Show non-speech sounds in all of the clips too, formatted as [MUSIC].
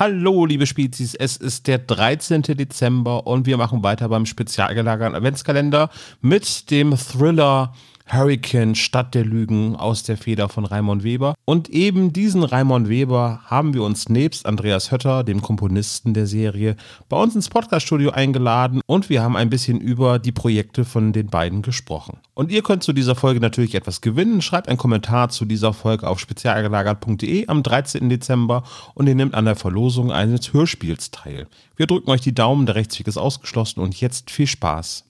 Hallo, liebe Spezies, es ist der 13. Dezember und wir machen weiter beim spezial gelagerten Adventskalender mit dem Thriller Hurricane Stadt der Lügen aus der Feder von Raimon Weber. Und eben diesen Raimon Weber haben wir uns nebst Andreas Hötter, dem Komponisten der Serie, bei uns ins Podcaststudio eingeladen und wir haben ein bisschen über die Projekte von den beiden gesprochen. Und ihr könnt zu dieser Folge natürlich etwas gewinnen. Schreibt einen Kommentar zu dieser Folge auf spezialgelagert.de am 13. Dezember und ihr nehmt an der Verlosung eines Hörspiels teil. Wir drücken euch die Daumen, der Rechtsweg ist ausgeschlossen und jetzt viel Spaß.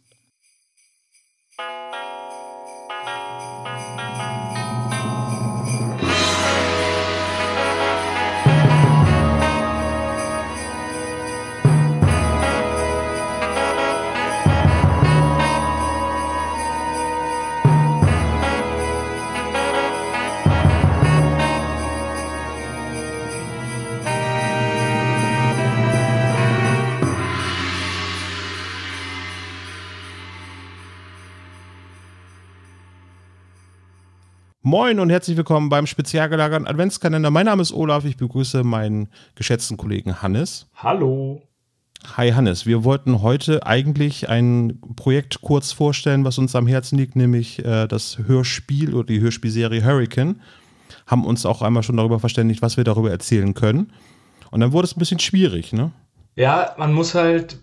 Moin und herzlich willkommen beim spezial gelagerten Adventskalender. Mein Name ist Olaf, ich begrüße meinen geschätzten Kollegen Hannes. Hallo. Hi Hannes, wir wollten heute eigentlich ein Projekt kurz vorstellen, was uns am Herzen liegt, nämlich äh, das Hörspiel oder die Hörspielserie Hurricane. Haben uns auch einmal schon darüber verständigt, was wir darüber erzählen können. Und dann wurde es ein bisschen schwierig, ne? Ja, man muss halt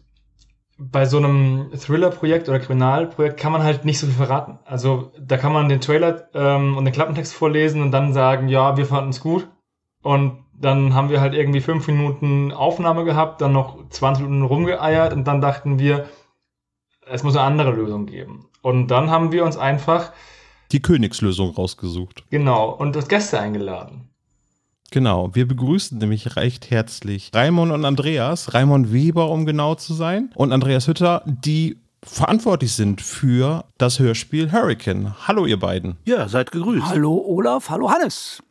bei so einem Thriller-Projekt oder Kriminalprojekt kann man halt nicht so viel verraten. Also da kann man den Trailer ähm, und den Klappentext vorlesen und dann sagen, ja, wir fanden es gut. Und dann haben wir halt irgendwie fünf Minuten Aufnahme gehabt, dann noch 20 Minuten rumgeeiert und dann dachten wir, es muss eine andere Lösung geben. Und dann haben wir uns einfach die Königslösung rausgesucht. Genau, und das Gäste eingeladen. Genau, wir begrüßen nämlich recht herzlich Raimon und Andreas, Raimon Weber, um genau zu sein, und Andreas Hütter, die verantwortlich sind für das Hörspiel Hurricane. Hallo, ihr beiden. Ja, seid gegrüßt. Hallo Olaf, hallo Hannes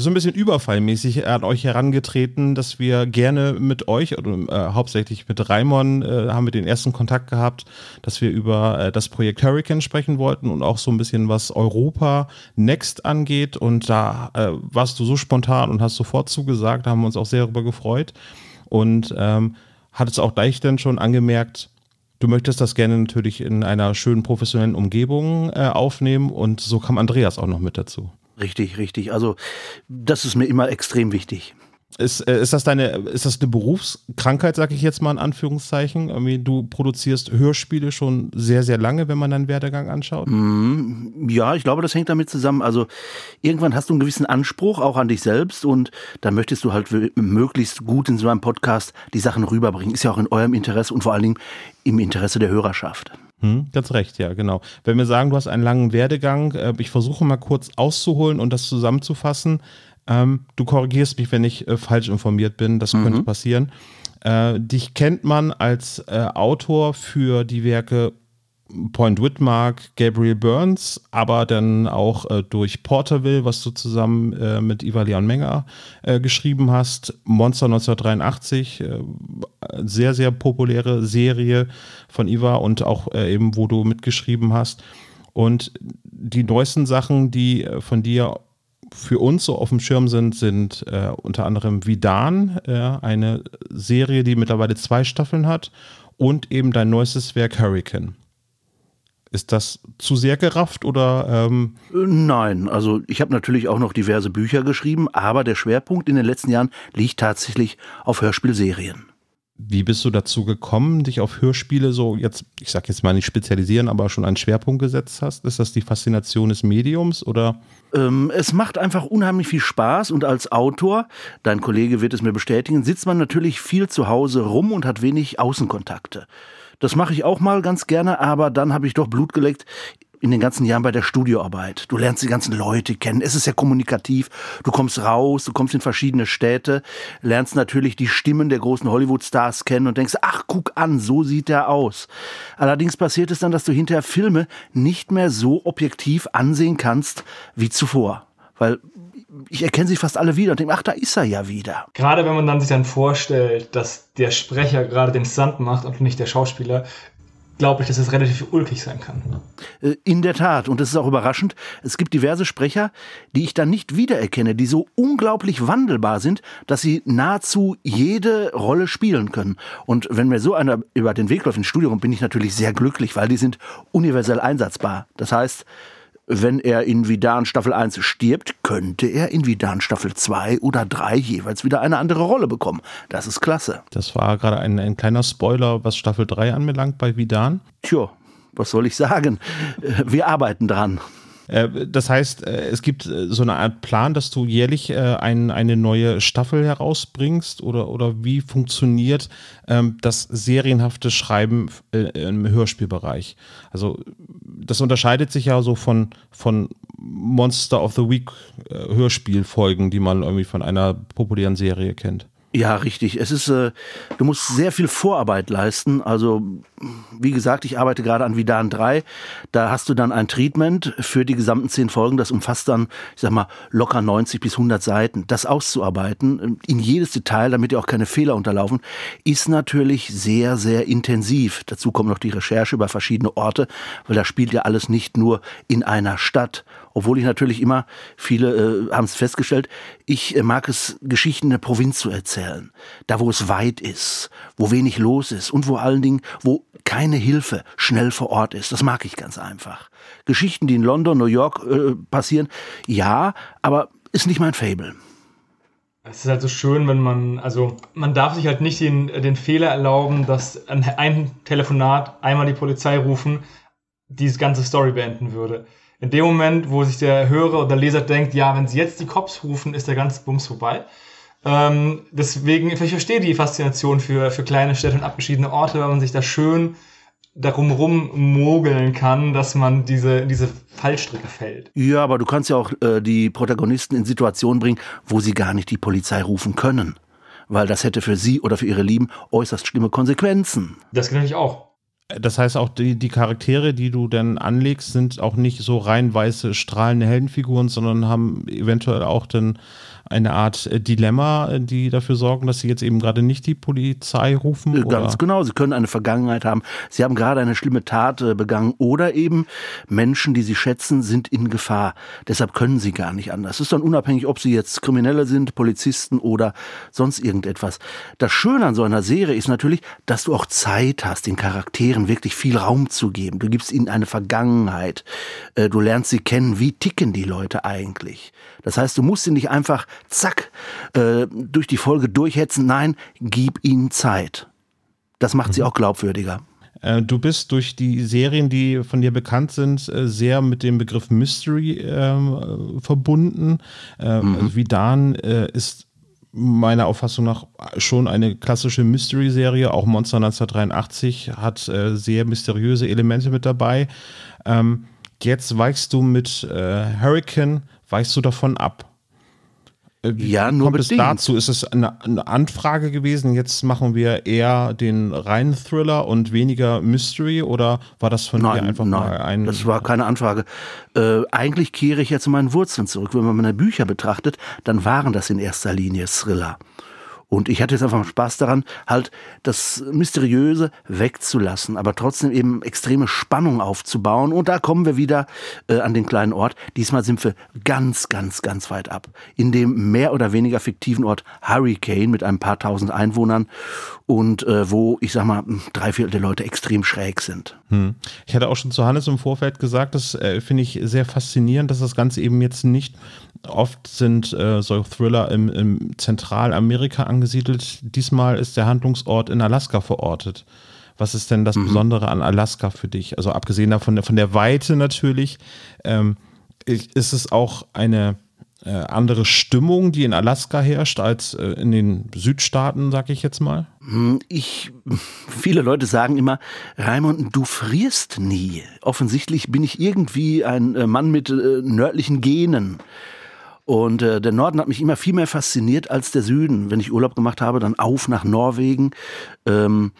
so ein bisschen überfallmäßig an euch herangetreten, dass wir gerne mit euch oder äh, hauptsächlich mit Raimon äh, haben wir den ersten Kontakt gehabt, dass wir über äh, das Projekt Hurricane sprechen wollten und auch so ein bisschen was Europa Next angeht. Und da äh, warst du so spontan und hast sofort zugesagt, da haben wir uns auch sehr darüber gefreut und ähm, hattest auch gleich dann schon angemerkt, Du möchtest das gerne natürlich in einer schönen professionellen Umgebung äh, aufnehmen und so kam Andreas auch noch mit dazu. Richtig, richtig. Also das ist mir immer extrem wichtig. Ist, äh, ist, das deine, ist das eine Berufskrankheit, sage ich jetzt mal in Anführungszeichen? Irgendwie, du produzierst Hörspiele schon sehr, sehr lange, wenn man deinen Werdegang anschaut? Mm, ja, ich glaube, das hängt damit zusammen. Also irgendwann hast du einen gewissen Anspruch auch an dich selbst und dann möchtest du halt möglichst gut in so einem Podcast die Sachen rüberbringen. Ist ja auch in eurem Interesse und vor allen Dingen im Interesse der Hörerschaft. Hm, ganz recht, ja, genau. Wenn wir sagen, du hast einen langen Werdegang, äh, ich versuche mal kurz auszuholen und das zusammenzufassen. Ähm, du korrigierst mich, wenn ich äh, falsch informiert bin, das mhm. könnte passieren. Äh, dich kennt man als äh, Autor für die Werke Point Whitmark, Gabriel Burns, aber dann auch äh, durch Porterville, was du zusammen äh, mit Leon Menger äh, geschrieben hast, Monster 1983, äh, sehr, sehr populäre Serie von Iva und auch äh, eben, wo du mitgeschrieben hast. Und die neuesten Sachen, die äh, von dir für uns so auf dem Schirm sind, sind unter anderem Vidan, eine Serie, die mittlerweile zwei Staffeln hat, und eben dein neuestes Werk Hurricane. Ist das zu sehr gerafft oder? Ähm Nein, also ich habe natürlich auch noch diverse Bücher geschrieben, aber der Schwerpunkt in den letzten Jahren liegt tatsächlich auf Hörspielserien. Wie bist du dazu gekommen, dich auf Hörspiele so jetzt, ich sag jetzt mal nicht spezialisieren, aber schon einen Schwerpunkt gesetzt hast? Ist das die Faszination des Mediums oder? Ähm, es macht einfach unheimlich viel Spaß und als Autor, dein Kollege wird es mir bestätigen, sitzt man natürlich viel zu Hause rum und hat wenig Außenkontakte. Das mache ich auch mal ganz gerne, aber dann habe ich doch Blut geleckt in den ganzen Jahren bei der Studioarbeit. Du lernst die ganzen Leute kennen. Es ist ja kommunikativ. Du kommst raus, du kommst in verschiedene Städte, lernst natürlich die Stimmen der großen Hollywood-Stars kennen und denkst, ach, guck an, so sieht er aus. Allerdings passiert es dann, dass du hinterher Filme nicht mehr so objektiv ansehen kannst wie zuvor. Weil ich erkenne sie fast alle wieder und denke, ach, da ist er ja wieder. Gerade wenn man dann sich dann vorstellt, dass der Sprecher gerade den Stunt macht und nicht der Schauspieler, glaube ich, dass es relativ ulkig sein kann. Äh, in der Tat, und das ist auch überraschend, es gibt diverse Sprecher, die ich dann nicht wiedererkenne, die so unglaublich wandelbar sind, dass sie nahezu jede Rolle spielen können. Und wenn mir so einer über den Weg läuft ins Studio, bin ich natürlich sehr glücklich, weil die sind universell einsatzbar. Das heißt, wenn er in Vidan Staffel 1 stirbt, könnte er in Vidan Staffel 2 oder 3 jeweils wieder eine andere Rolle bekommen. Das ist klasse. Das war gerade ein, ein kleiner Spoiler, was Staffel 3 anbelangt bei Vidan. Tja, was soll ich sagen? Wir arbeiten dran. Äh, das heißt, äh, es gibt äh, so eine Art Plan, dass du jährlich ein, eine neue Staffel herausbringst oder, oder wie funktioniert ähm, das serienhafte Schreiben im Hörspielbereich? Also das unterscheidet sich ja so von, von Monster of the Week Hörspielfolgen, die man irgendwie von einer populären Serie kennt. Ja, richtig. Es ist, äh, du musst sehr viel Vorarbeit leisten. Also, wie gesagt, ich arbeite gerade an Vidan 3. Da hast du dann ein Treatment für die gesamten zehn Folgen. Das umfasst dann, ich sag mal, locker 90 bis 100 Seiten. Das auszuarbeiten, in jedes Detail, damit dir auch keine Fehler unterlaufen, ist natürlich sehr, sehr intensiv. Dazu kommt noch die Recherche über verschiedene Orte, weil da spielt ja alles nicht nur in einer Stadt obwohl ich natürlich immer, viele äh, haben es festgestellt, ich äh, mag es, Geschichten der Provinz zu erzählen. Da, wo es weit ist, wo wenig los ist und vor allen Dingen, wo keine Hilfe schnell vor Ort ist. Das mag ich ganz einfach. Geschichten, die in London, New York äh, passieren, ja, aber ist nicht mein Fable. Es ist halt so schön, wenn man, also man darf sich halt nicht den, den Fehler erlauben, dass ein, ein Telefonat einmal die Polizei rufen, diese ganze Story beenden würde in dem Moment, wo sich der Hörer oder Leser denkt, ja, wenn sie jetzt die Cops rufen, ist der ganze Bums vorbei. Ähm, deswegen, ich verstehe die Faszination für, für kleine Städte und abgeschiedene Orte, weil man sich da schön darum rummogeln kann, dass man diese, diese Fallstricke fällt. Ja, aber du kannst ja auch äh, die Protagonisten in Situationen bringen, wo sie gar nicht die Polizei rufen können. Weil das hätte für sie oder für ihre Lieben äußerst schlimme Konsequenzen. Das geht natürlich auch. Das heißt, auch die, die Charaktere, die du dann anlegst, sind auch nicht so rein weiße, strahlende Heldenfiguren, sondern haben eventuell auch dann eine Art äh, Dilemma, äh, die dafür sorgen, dass sie jetzt eben gerade nicht die Polizei rufen? Äh, ganz oder? genau, sie können eine Vergangenheit haben. Sie haben gerade eine schlimme Tat begangen oder eben Menschen, die sie schätzen, sind in Gefahr. Deshalb können sie gar nicht anders. Es ist dann unabhängig, ob sie jetzt Kriminelle sind, Polizisten oder sonst irgendetwas. Das Schöne an so einer Serie ist natürlich, dass du auch Zeit hast, den Charakteren wirklich viel Raum zu geben. Du gibst ihnen eine Vergangenheit. Du lernst sie kennen. Wie ticken die Leute eigentlich? Das heißt, du musst sie nicht einfach zack, äh, durch die Folge durchhetzen. Nein, gib ihnen Zeit. Das macht mhm. sie auch glaubwürdiger. Äh, du bist durch die Serien, die von dir bekannt sind, äh, sehr mit dem Begriff Mystery äh, verbunden. Äh, mhm. Also Vidan äh, ist meiner Auffassung nach schon eine klassische Mystery-Serie. Auch Monster 1983 hat äh, sehr mysteriöse Elemente mit dabei. Ähm, jetzt weichst du mit Hurricane, weichst du davon ab. Äh, wie ja, nur kommt bedingt. es dazu? Ist es eine, eine, Anfrage gewesen? Jetzt machen wir eher den reinen Thriller und weniger Mystery oder war das von nein, dir einfach nein, mal ein? Das war keine Anfrage. Äh, eigentlich kehre ich ja zu meinen Wurzeln zurück. Wenn man meine Bücher betrachtet, dann waren das in erster Linie Thriller. Und ich hatte jetzt einfach Spaß daran, halt das Mysteriöse wegzulassen, aber trotzdem eben extreme Spannung aufzubauen. Und da kommen wir wieder äh, an den kleinen Ort. Diesmal sind wir ganz, ganz, ganz weit ab. In dem mehr oder weniger fiktiven Ort Hurricane mit ein paar tausend Einwohnern und äh, wo, ich sag mal, drei Viertel der Leute extrem schräg sind. Hm. Ich hatte auch schon zu Hannes im Vorfeld gesagt, das äh, finde ich sehr faszinierend, dass das Ganze eben jetzt nicht Oft sind äh, solche Thriller im, im Zentralamerika angesiedelt. Diesmal ist der Handlungsort in Alaska verortet. Was ist denn das mhm. Besondere an Alaska für dich? Also abgesehen davon von der Weite natürlich, ähm, ist es auch eine äh, andere Stimmung, die in Alaska herrscht, als äh, in den Südstaaten, sag ich jetzt mal? Hm, ich, [LAUGHS] viele Leute sagen immer, Raimund, du frierst nie. Offensichtlich bin ich irgendwie ein äh, Mann mit äh, nördlichen Genen. Und äh, der Norden hat mich immer viel mehr fasziniert als der Süden. Wenn ich Urlaub gemacht habe, dann auf nach Norwegen. Ähm,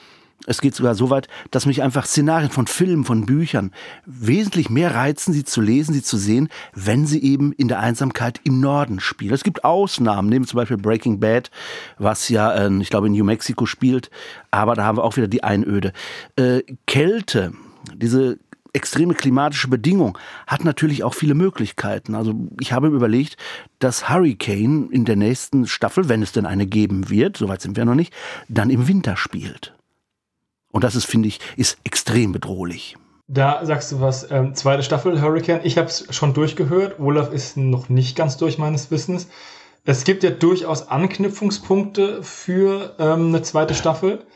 Es geht sogar so weit, dass mich einfach Szenarien von Filmen, von Büchern wesentlich mehr reizen, sie zu lesen, sie zu sehen, wenn sie eben in der Einsamkeit im Norden spielen. Es gibt Ausnahmen, nehmen zum Beispiel Breaking Bad, was ja, äh, ich glaube, in New Mexico spielt, aber da haben wir auch wieder die Einöde. Äh, Kälte, diese extreme klimatische Bedingung hat natürlich auch viele Möglichkeiten. Also ich habe überlegt, dass Hurricane in der nächsten Staffel, wenn es denn eine geben wird, soweit sind wir noch nicht, dann im Winter spielt. Und das ist, finde ich, ist extrem bedrohlich. Da sagst du was, ähm, zweite Staffel Hurricane. Ich habe es schon durchgehört. Olaf ist noch nicht ganz durch meines Wissens. Es gibt ja durchaus Anknüpfungspunkte für ähm, eine zweite Staffel.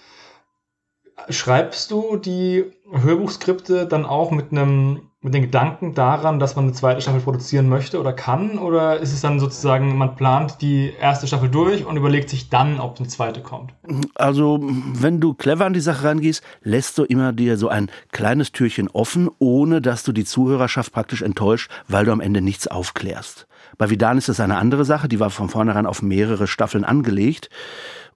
Schreibst du die Hörbuchskripte dann auch mit einem mit den Gedanken daran, dass man eine zweite Staffel produzieren möchte oder kann? Oder ist es dann sozusagen, man plant die erste Staffel durch und überlegt sich dann, ob eine zweite kommt? Also, wenn du clever an die Sache rangehst, lässt du immer dir so ein kleines Türchen offen, ohne dass du die Zuhörerschaft praktisch enttäuscht, weil du am Ende nichts aufklärst. Bei Vidan ist das eine andere Sache, die war von vornherein auf mehrere Staffeln angelegt.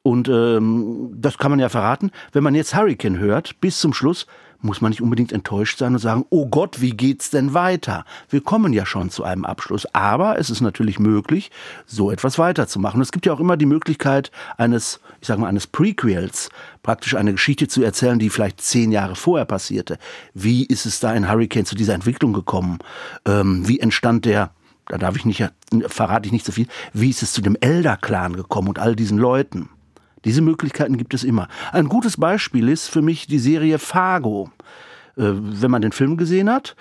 Und ähm, das kann man ja verraten. Wenn man jetzt Hurricane hört, bis zum Schluss, muss man nicht unbedingt enttäuscht sein und sagen, oh Gott, wie geht's denn weiter? Wir kommen ja schon zu einem Abschluss. Aber es ist natürlich möglich, so etwas weiterzumachen. Es gibt ja auch immer die Möglichkeit eines, ich sage mal, eines Prequels, praktisch eine Geschichte zu erzählen, die vielleicht zehn Jahre vorher passierte. Wie ist es da in Hurricane zu dieser Entwicklung gekommen? Ähm, wie entstand der da darf ich nicht, verrate ich nicht so viel, wie ist es zu dem Elder-Clan gekommen und all diesen Leuten? Diese Möglichkeiten gibt es immer. Ein gutes Beispiel ist für mich die Serie Fargo. Äh, wenn man den Film gesehen hat,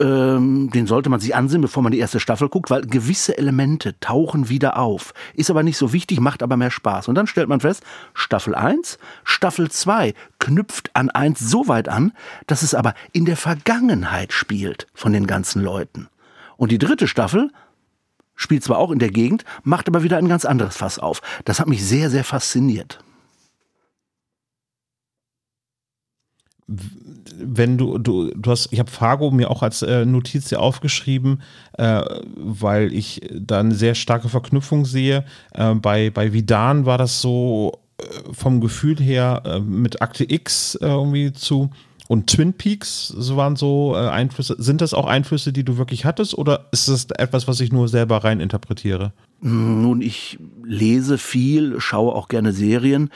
ähm, den sollte man sich ansehen, bevor man die erste Staffel guckt, weil gewisse Elemente tauchen wieder auf. Ist aber nicht so wichtig, macht aber mehr Spaß. Und dann stellt man fest, Staffel 1, Staffel 2 knüpft an 1 so weit an, dass es aber in der Vergangenheit spielt von den ganzen Leuten. Und die dritte Staffel spielt zwar auch in der Gegend, macht aber wieder ein ganz anderes Fass auf. Das hat mich sehr, sehr fasziniert. wenn du, du, du hast, ich habe Fargo mir auch als äh, Notiz hier aufgeschrieben, äh, weil ich da eine sehr starke Verknüpfung sehe. Äh, bei, bei Vidan war das so äh, vom Gefühl her äh, mit Akte X äh, irgendwie zu und Twin Peaks waren so äh, Einflüsse. Sind das auch Einflüsse, die du wirklich hattest oder ist das etwas, was ich nur selber rein interpretiere? Nun, ich lese viel, schaue auch gerne Serien.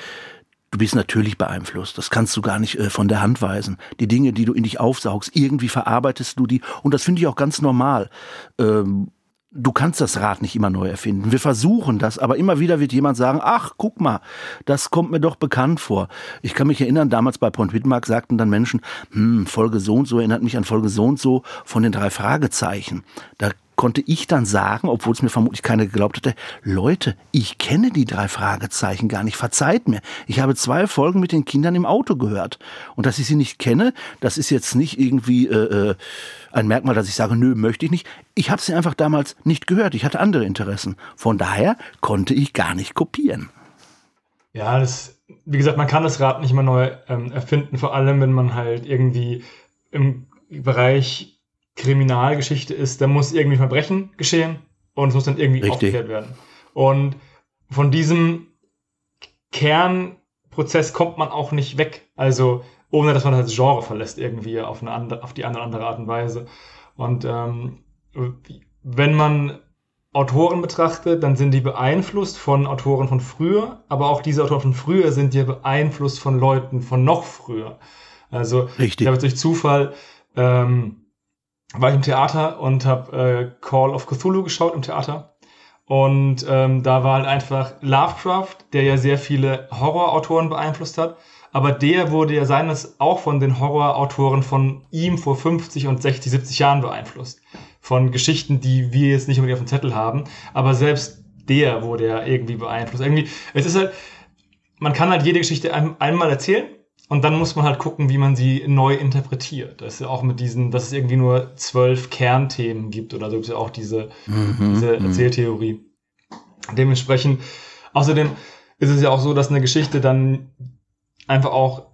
Du bist natürlich beeinflusst. Das kannst du gar nicht äh, von der Hand weisen. Die Dinge, die du in dich aufsaugst, irgendwie verarbeitest du die. Und das finde ich auch ganz normal. Ähm, du kannst das Rad nicht immer neu erfinden. Wir versuchen das, aber immer wieder wird jemand sagen, ach, guck mal, das kommt mir doch bekannt vor. Ich kann mich erinnern, damals bei Point Wittmark sagten dann Menschen, hm, Folge so und so erinnert mich an Folge so und so von den drei Fragezeichen. Da konnte ich dann sagen, obwohl es mir vermutlich keiner geglaubt hätte, Leute, ich kenne die drei Fragezeichen gar nicht, verzeiht mir. Ich habe zwei Folgen mit den Kindern im Auto gehört. Und dass ich sie nicht kenne, das ist jetzt nicht irgendwie äh, äh ein Merkmal, dass ich sage, nö, möchte ich nicht. Ich habe sie einfach damals nicht gehört. Ich hatte andere Interessen. Von daher konnte ich gar nicht kopieren. Ja, das, wie gesagt, man kann das Rad nicht immer neu ähm, erfinden, vor allem wenn man halt irgendwie im Bereich Kriminalgeschichte ist, da muss irgendwie Verbrechen geschehen und es muss dann irgendwie Richtig. aufgeklärt werden. Und von diesem Kernprozess kommt man auch nicht weg. Also ohne dass man das Genre verlässt irgendwie auf, eine andere, auf die eine oder andere Art und Weise. Und ähm, wenn man Autoren betrachtet, dann sind die beeinflusst von Autoren von früher, aber auch diese Autoren von früher sind ja beeinflusst von Leuten von noch früher. Also Richtig. ich habe durch Zufall ähm, war ich im Theater und habe äh, Call of Cthulhu geschaut im Theater. Und ähm, da war halt einfach Lovecraft, der ja sehr viele Horrorautoren beeinflusst hat. Aber der wurde ja seines auch von den Horrorautoren von ihm vor 50 und 60, 70 Jahren beeinflusst. Von Geschichten, die wir jetzt nicht unbedingt auf dem Zettel haben. Aber selbst der wurde ja irgendwie beeinflusst. Irgendwie, es ist halt, man kann halt jede Geschichte ein, einmal erzählen und dann muss man halt gucken, wie man sie neu interpretiert. Das ist ja auch mit diesen, dass es irgendwie nur zwölf Kernthemen gibt oder so gibt es ja auch diese, mhm, diese mhm. Erzähltheorie. Dementsprechend, außerdem ist es ja auch so, dass eine Geschichte dann einfach auch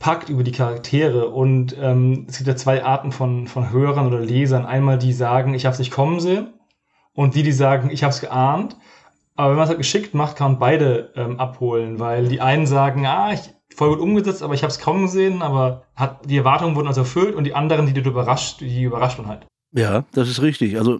packt über die Charaktere. Und ähm, es gibt ja zwei Arten von, von Hörern oder Lesern. Einmal die sagen, ich habe es nicht kommen sehen. Und die, die sagen, ich habe es geahnt. Aber wenn man es halt geschickt macht, kann man beide ähm, abholen, weil die einen sagen, ah, ich, voll gut umgesetzt, aber ich habe es kaum gesehen, aber hat, die Erwartungen wurden also erfüllt und die anderen, die du überrascht, die überrascht man halt. Ja, das ist richtig. Also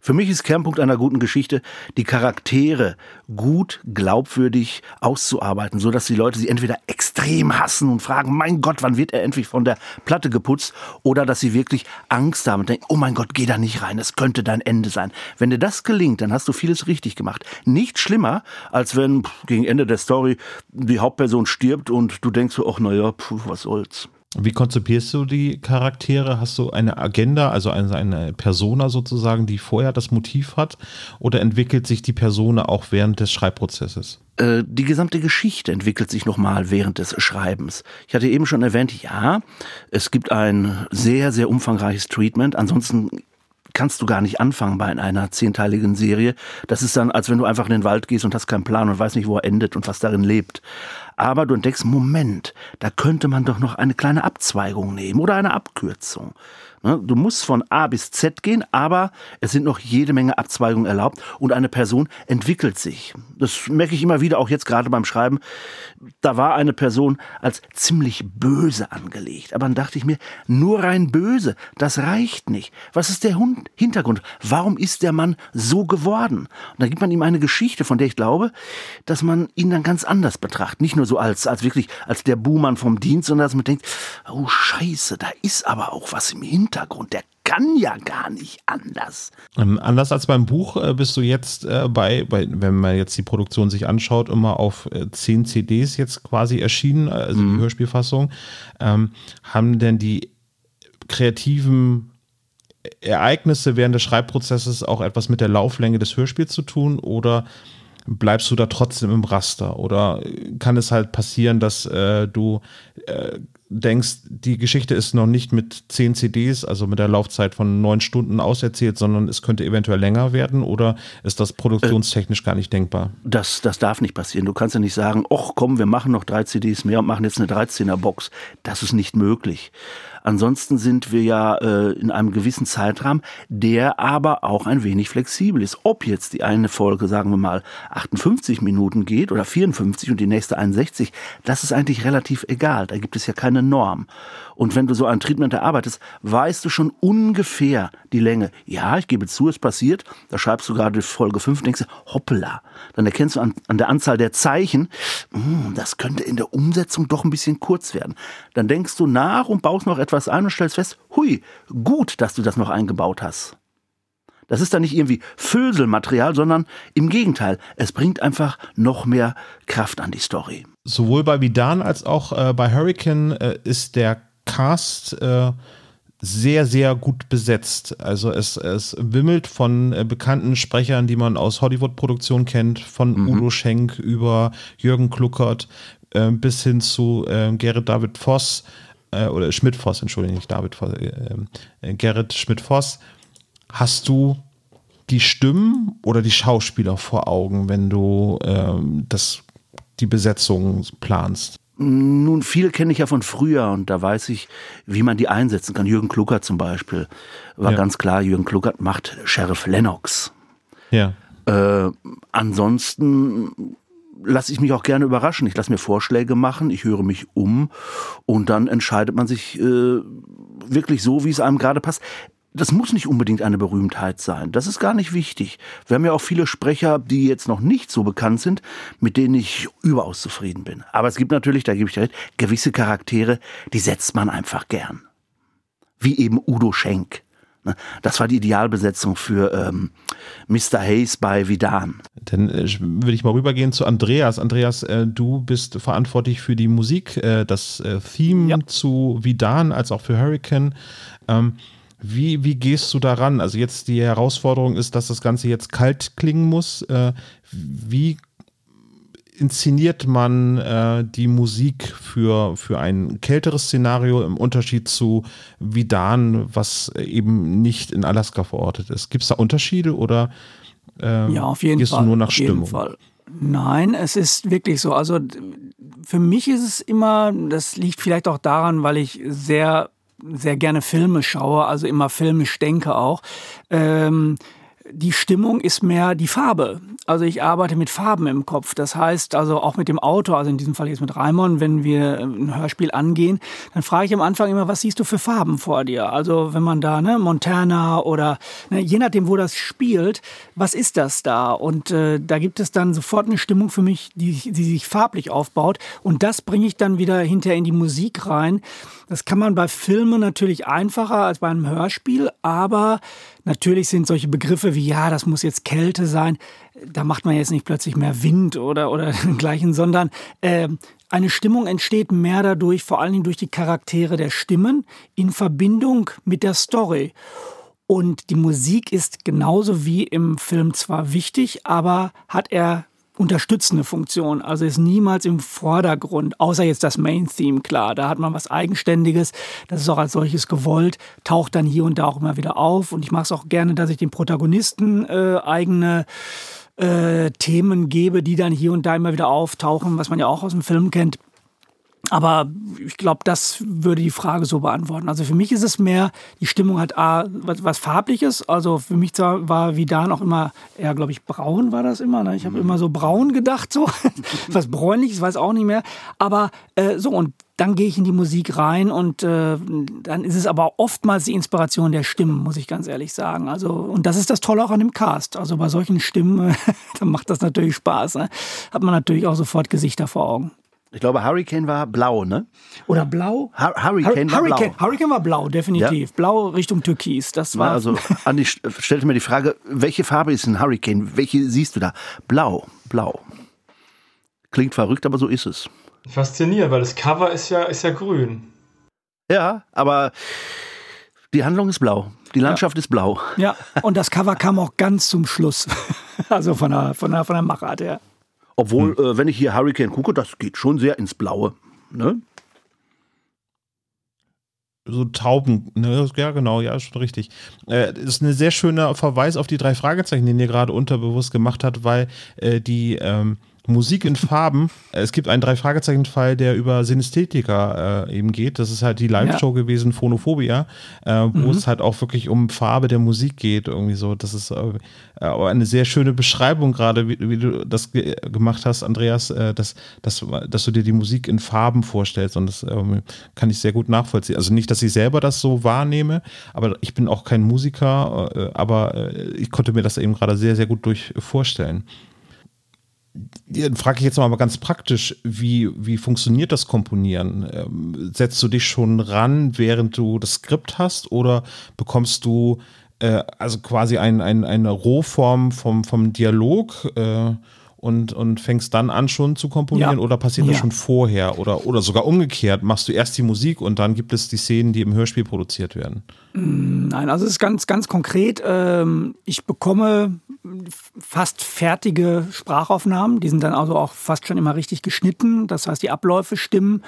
für mich ist Kernpunkt einer guten Geschichte, die Charaktere gut, glaubwürdig auszuarbeiten, so dass die Leute sie entweder extrem hassen und fragen, mein Gott, wann wird er endlich von der Platte geputzt, oder dass sie wirklich Angst haben und denken, oh mein Gott, geh da nicht rein, es könnte dein Ende sein. Wenn dir das gelingt, dann hast du vieles richtig gemacht. Nicht schlimmer, als wenn gegen Ende der Story die Hauptperson stirbt und du denkst so, ach naja, was soll's. Wie konzipierst du die Charaktere? Hast du eine Agenda, also eine, eine, Persona sozusagen, die vorher das Motiv hat? Oder entwickelt sich die Persona auch während des Schreibprozesses? Äh, die gesamte Geschichte entwickelt sich nochmal während des Schreibens. Ich hatte eben schon erwähnt, ja, es gibt ein sehr, sehr umfangreiches Treatment. Ansonsten kannst du gar nicht anfangen bei einer zehnteiligen Serie. Das ist dann, als wenn du einfach in den Wald gehst und hast keinen Plan und weißt nicht, wo er endet und was darin lebt aber du entdeckst, Moment, da könnte man doch noch eine kleine Abzweigung nehmen oder eine Abkürzung. Ne? Du musst von A bis Z gehen, aber es sind noch jede Menge Abzweigungen erlaubt und eine Person entwickelt sich. Das merke ich immer wieder, auch jetzt gerade beim Schreiben. Da war eine Person als ziemlich böse angelegt. Aber dann dachte ich mir, nur rein böse, das reicht nicht. Was ist der Hintergrund? Warum ist der Mann so geworden? Und da gibt man ihm eine Geschichte, von der ich glaube, dass man ihn dann ganz anders betrachtet. Nicht nur so als, als wirklich als der Buhmann vom Dienst, sondern dass man denkt, oh Scheiße, da ist aber auch was im Hintergrund. Hintergrund. Der kann ja gar nicht anders. Ähm, anders als beim Buch äh, bist du jetzt äh, bei, bei, wenn man jetzt die Produktion sich anschaut, immer auf äh, zehn CDs jetzt quasi erschienen, also mhm. die Hörspielfassung. Ähm, haben denn die kreativen Ereignisse während des Schreibprozesses auch etwas mit der Lauflänge des Hörspiels zu tun oder bleibst du da trotzdem im Raster? Oder kann es halt passieren, dass äh, du äh, denkst, die Geschichte ist noch nicht mit zehn CDs, also mit der Laufzeit von neun Stunden auserzählt, sondern es könnte eventuell länger werden oder ist das produktionstechnisch äh, gar nicht denkbar? Das, das darf nicht passieren. Du kannst ja nicht sagen, ach komm, wir machen noch drei CDs mehr und machen jetzt eine 13er Box. Das ist nicht möglich. Ansonsten sind wir ja äh, in einem gewissen Zeitrahmen, der aber auch ein wenig flexibel ist. Ob jetzt die eine Folge, sagen wir mal, 58 Minuten geht oder 54 und die nächste 61, das ist eigentlich relativ egal. Da gibt es ja keine Norm. Und wenn du so ein Treatment erarbeitest, weißt du schon ungefähr die Länge. Ja, ich gebe zu, es passiert. Da schreibst du gerade Folge 5, denkst du, hoppla. Dann erkennst du an, an der Anzahl der Zeichen, mh, hm, das könnte in der Umsetzung doch ein bisschen kurz werden. Dann denkst du nach und baust noch etwas ein und stellst fest, hui, gut, dass du das noch eingebaut hast. Das ist dann nicht irgendwie Föselmaterial, sondern im Gegenteil, es bringt einfach noch mehr Kraft an die Story. Sowohl bei Vidan als auch äh, bei Hurricane äh, ist der Cast äh, sehr, sehr gut besetzt. Also es, es wimmelt von äh, bekannten Sprechern, die man aus Hollywood-Produktionen kennt, von mhm. Udo Schenk über Jürgen Kluckert äh, bis hin zu äh, Gerrit David Voss äh, oder Schmidt-Voss, entschuldige nicht David Voss, äh, äh, Gerrit Schmidt-Voss. Hast du die Stimmen oder die Schauspieler vor Augen, wenn du ähm, das, die Besetzung planst? Nun, viel kenne ich ja von früher und da weiß ich, wie man die einsetzen kann. Jürgen Kluckert zum Beispiel war ja. ganz klar, Jürgen Kluckert macht Sheriff Lennox. Ja. Äh, ansonsten lasse ich mich auch gerne überraschen. Ich lasse mir Vorschläge machen, ich höre mich um und dann entscheidet man sich äh, wirklich so, wie es einem gerade passt das muss nicht unbedingt eine Berühmtheit sein. Das ist gar nicht wichtig. Wir haben ja auch viele Sprecher, die jetzt noch nicht so bekannt sind, mit denen ich überaus zufrieden bin. Aber es gibt natürlich, da gebe ich dir recht, gewisse Charaktere, die setzt man einfach gern. Wie eben Udo Schenk. Ne? Das war die Idealbesetzung für ähm, Mr. Hayes bei Vidan. Dann äh, würde ich mal rübergehen zu Andreas. Andreas, äh, du bist verantwortlich für die Musik, äh, das äh, Theme ja. zu Vidan als auch für Hurricane. Ähm, wie, wie gehst du daran? Also jetzt die Herausforderung ist, dass das Ganze jetzt kalt klingen muss. Äh, wie inszeniert man äh, die Musik für, für ein kälteres Szenario im Unterschied zu Vidan, was eben nicht in Alaska verortet ist? Gibt es da Unterschiede oder äh, ja, auf jeden gehst Fall, du nur nach Stimmung? Nein, es ist wirklich so. Also für mich ist es immer, das liegt vielleicht auch daran, weil ich sehr sehr gerne Filme schaue, also immer filmisch denke auch. Ähm, die Stimmung ist mehr die Farbe. Also ich arbeite mit Farben im Kopf. Das heißt also auch mit dem Autor, also in diesem Fall jetzt mit Raimon, wenn wir ein Hörspiel angehen, dann frage ich am Anfang immer, was siehst du für Farben vor dir? Also wenn man da, ne, Montana oder ne, je nachdem, wo das spielt, was ist das da? Und äh, da gibt es dann sofort eine Stimmung für mich, die, die sich farblich aufbaut. Und das bringe ich dann wieder hinterher in die Musik rein. Das kann man bei Filmen natürlich einfacher als bei einem Hörspiel, aber natürlich sind solche Begriffe wie, ja, das muss jetzt Kälte sein, da macht man jetzt nicht plötzlich mehr Wind oder, oder [LAUGHS] dergleichen, sondern äh, eine Stimmung entsteht mehr dadurch, vor allen Dingen durch die Charaktere der Stimmen in Verbindung mit der Story. Und die Musik ist genauso wie im Film zwar wichtig, aber hat er unterstützende Funktion. Also ist niemals im Vordergrund, außer jetzt das Main-Theme, klar. Da hat man was Eigenständiges. Das ist auch als solches gewollt, taucht dann hier und da auch immer wieder auf. Und ich mache es auch gerne, dass ich den Protagonisten äh, eigene äh, Themen gebe, die dann hier und da immer wieder auftauchen, was man ja auch aus dem Film kennt. Aber ich glaube, das würde die Frage so beantworten. Also für mich ist es mehr, die Stimmung hat A, was, was Farbliches. Also für mich war Vidan auch immer eher, glaube ich, braun war das immer. Ne? Ich habe mhm. immer so braun gedacht, so [LAUGHS] was bräunliches, weiß auch nicht mehr. Aber äh, so, und dann gehe ich in die Musik rein und äh, dann ist es aber oftmals die Inspiration der Stimmen, muss ich ganz ehrlich sagen. Also, und das ist das Tolle auch an dem Cast. Also bei solchen Stimmen, [LAUGHS] dann macht das natürlich Spaß. Ne? Hat man natürlich auch sofort Gesichter vor Augen. Ich glaube, Hurricane war blau, ne? Oder blau? Hur Hurricane war Hurricane, blau. Hurricane war blau, definitiv. Ja. Blau Richtung Türkis. Das war. Also, Andi stellte mir die Frage, welche Farbe ist ein Hurricane? Welche siehst du da? Blau, blau. Klingt verrückt, aber so ist es. Faszinierend, weil das Cover ist ja, ist ja grün. Ja, aber die Handlung ist blau. Die Landschaft ja. ist blau. Ja, und das Cover kam auch ganz zum Schluss. [LAUGHS] also von der, von der, von der Machart her. Obwohl, hm. äh, wenn ich hier Hurricane gucke, das geht schon sehr ins Blaue. Ne? so Tauben, ne? ja genau, ja, schon richtig. Äh, ist ein sehr schöner Verweis auf die drei Fragezeichen, den ihr gerade unterbewusst gemacht habt, weil äh, die ähm, Musik in Farben. es gibt einen Drei-Fragezeichen-Fall, der über Synästhetika äh, eben geht. Das ist halt die Live-Show ja. gewesen, Phonophobia, äh, wo mhm. es halt auch wirklich um Farbe der Musik geht, irgendwie so. Das ist äh, eine sehr schöne Beschreibung gerade, wie, wie, du das ge gemacht hast, Andreas, äh, dass, dass, dass du dir die Musik in Farben vorstellst. Und das ähm, kann ich sehr gut nachvollziehen. Also nicht, dass ich selber das so wahrnehme, aber ich bin auch kein Musiker, äh, aber äh, ich konnte mir das eben gerade sehr, sehr gut durch vorstellen frage ich jetzt mal ganz praktisch, wie, wie funktioniert das Komponieren? Ähm, setzt du dich schon ran, während du das Skript hast oder bekommst du äh, also quasi ein, ein, eine Rohform vom, vom Dialog äh, und, und fängst dann an schon zu komponieren ja. oder passiert ja. das schon vorher oder, oder sogar umgekehrt? Machst du erst die Musik und dann gibt es die Szenen, die im Hörspiel produziert werden? Nein, also es ist ganz, ganz konkret. Ähm, ich bekomme fast fertige Sprachaufnahmen. Die sind dann also auch fast schon immer richtig geschnitten. Das heißt, die Abläufe stimmen.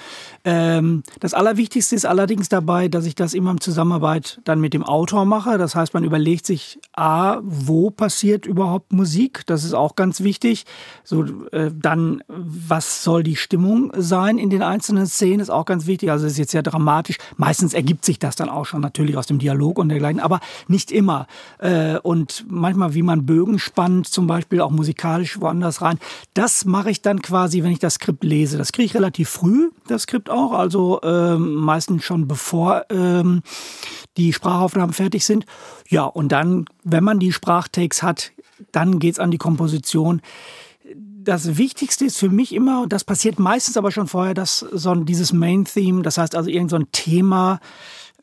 Ähm, das Allerwichtigste ist allerdings dabei, dass ich das immer in Zusammenarbeit dann mit dem Autor mache. Das heißt, man überlegt sich, a, wo passiert überhaupt Musik? Das ist auch ganz wichtig. So, äh, dann, was soll die Stimmung sein in den einzelnen Szenen? Ist auch ganz wichtig. Also, es ist jetzt sehr dramatisch. Meistens ergibt sich das dann auch schon natürlich aus dem Dialog und dergleichen, aber nicht immer. Äh, und manchmal, wie man Bögen spannt, zum Beispiel auch musikalisch woanders rein. Das mache ich dann quasi, wenn ich das Skript lese. Das kriege ich relativ früh, das Skript auch, also ähm, meistens schon bevor ähm, die Sprachaufnahmen fertig sind. Ja, und dann, wenn man die Sprachtakes hat, dann geht es an die Komposition das Wichtigste ist für mich immer, und das passiert meistens aber schon vorher, dass so dieses Main Theme, das heißt also irgend so ein Thema,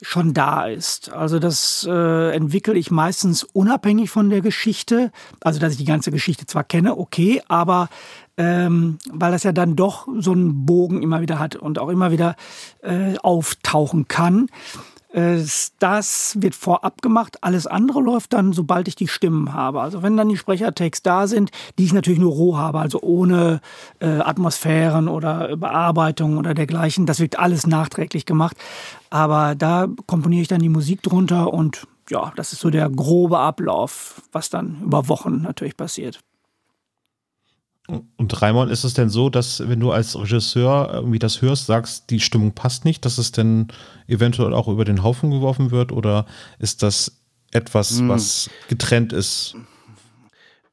schon da ist. Also das äh, entwickle ich meistens unabhängig von der Geschichte. Also dass ich die ganze Geschichte zwar kenne, okay, aber ähm, weil das ja dann doch so einen Bogen immer wieder hat und auch immer wieder äh, auftauchen kann. Das wird vorab gemacht. Alles andere läuft dann, sobald ich die Stimmen habe. Also wenn dann die Sprechertext da sind, die ich natürlich nur roh habe, also ohne äh, Atmosphären oder Bearbeitung oder dergleichen. Das wird alles nachträglich gemacht. Aber da komponiere ich dann die Musik drunter und ja, das ist so der grobe Ablauf, was dann über Wochen natürlich passiert. Und Raimon, ist es denn so, dass wenn du als Regisseur irgendwie das hörst, sagst, die Stimmung passt nicht, dass es denn eventuell auch über den Haufen geworfen wird? Oder ist das etwas, hm. was getrennt ist?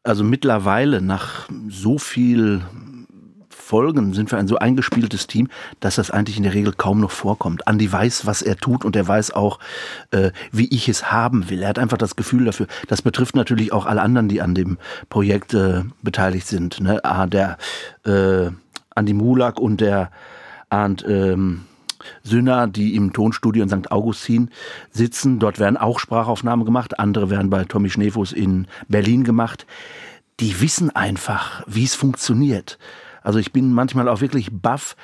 Also mittlerweile nach so viel Folgen sind wir ein so eingespieltes Team, dass das eigentlich in der Regel kaum noch vorkommt. Andy weiß, was er tut und er weiß auch, äh, wie ich es haben will. Er hat einfach das Gefühl dafür. Das betrifft natürlich auch alle anderen, die an dem Projekt äh, beteiligt sind. Ne? Ah, der äh, Andi Mulak und der Arndt ähm, Sünder, die im Tonstudio in St. Augustin sitzen. Dort werden auch Sprachaufnahmen gemacht. Andere werden bei Tommy Schneefuß in Berlin gemacht. Die wissen einfach, wie es funktioniert. Also ich bin manchmal auch wirklich baff,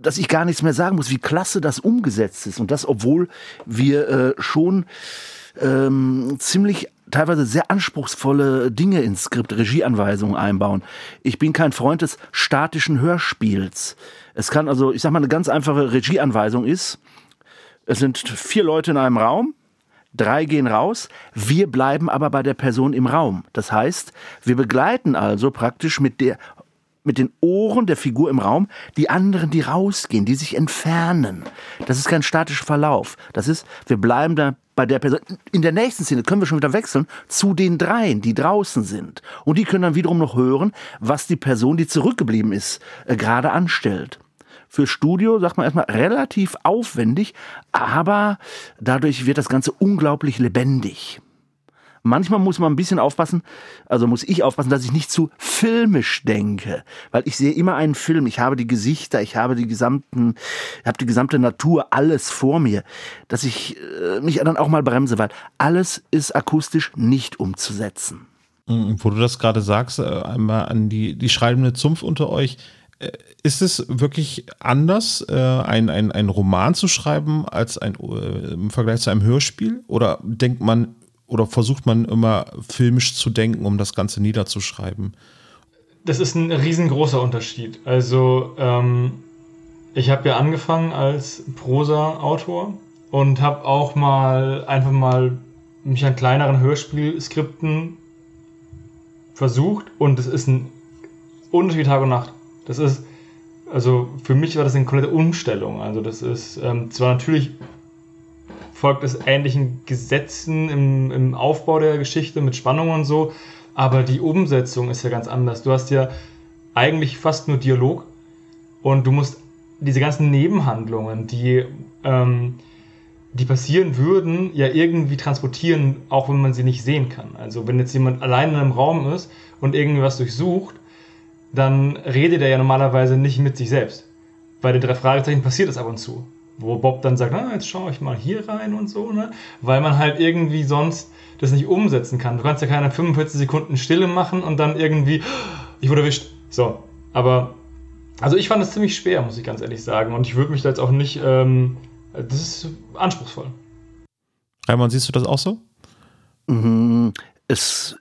dass ich gar nichts mehr sagen muss, wie klasse das umgesetzt ist. Und das, obwohl wir äh, schon ähm, ziemlich teilweise sehr anspruchsvolle Dinge ins Skript, Regieanweisungen einbauen. Ich bin kein Freund des statischen Hörspiels. Es kann also, ich sag mal, eine ganz einfache Regieanweisung ist, es sind vier Leute in einem Raum, drei gehen raus, wir bleiben aber bei der Person im Raum. Das heißt, wir begleiten also praktisch mit der mit den Ohren der Figur im Raum die anderen, die rausgehen, die sich entfernen. Das ist kein statischer Verlauf. Das ist, wir bleiben da bei der Person. In der nächsten Szene können wir schon wieder wechseln zu den dreien, die draußen sind. Und die können dann wiederum noch hören, was die Person, die zurückgeblieben ist, äh, gerade anstellt. Für Studio, sagt man erstmal, relativ aufwendig, aber dadurch wird das Ganze unglaublich lebendig. Manchmal muss man ein bisschen aufpassen, also muss ich aufpassen, dass ich nicht zu filmisch denke, weil ich sehe immer einen Film, ich habe die Gesichter, ich habe die gesamten, ich habe die gesamte Natur, alles vor mir, dass ich äh, mich dann auch mal bremse, weil alles ist akustisch nicht umzusetzen. Mhm, wo du das gerade sagst, äh, einmal an die, die schreibende Zunft unter euch, äh, ist es wirklich anders, ein, ein, ein Roman zu schreiben als ein, im Vergleich zu einem Hörspiel? Oder denkt man oder versucht man immer filmisch zu denken, um das Ganze niederzuschreiben? Das ist ein riesengroßer Unterschied. Also ähm, ich habe ja angefangen als Prosa-Autor und habe auch mal einfach mal mich an kleineren Hörspielskripten versucht und es ist ein Unterschied Tag und Nacht. Das ist, also für mich war das eine komplette Umstellung. Also das ist ähm, zwar natürlich folgt es ähnlichen Gesetzen im, im Aufbau der Geschichte mit Spannung und so, aber die Umsetzung ist ja ganz anders. Du hast ja eigentlich fast nur Dialog und du musst diese ganzen Nebenhandlungen, die, ähm, die passieren würden, ja irgendwie transportieren, auch wenn man sie nicht sehen kann. Also wenn jetzt jemand allein in einem Raum ist und irgendwie was durchsucht, dann redet er ja normalerweise nicht mit sich selbst. Bei den drei Fragezeichen passiert das ab und zu wo Bob dann sagt, ah, jetzt schaue ich mal hier rein und so, ne? Weil man halt irgendwie sonst das nicht umsetzen kann. Du kannst ja keine 45 Sekunden Stille machen und dann irgendwie, ich wurde erwischt. So, aber, also ich fand es ziemlich schwer, muss ich ganz ehrlich sagen. Und ich würde mich da jetzt auch nicht, ähm, das ist anspruchsvoll. Raimund, siehst du das auch so? Mhm. Es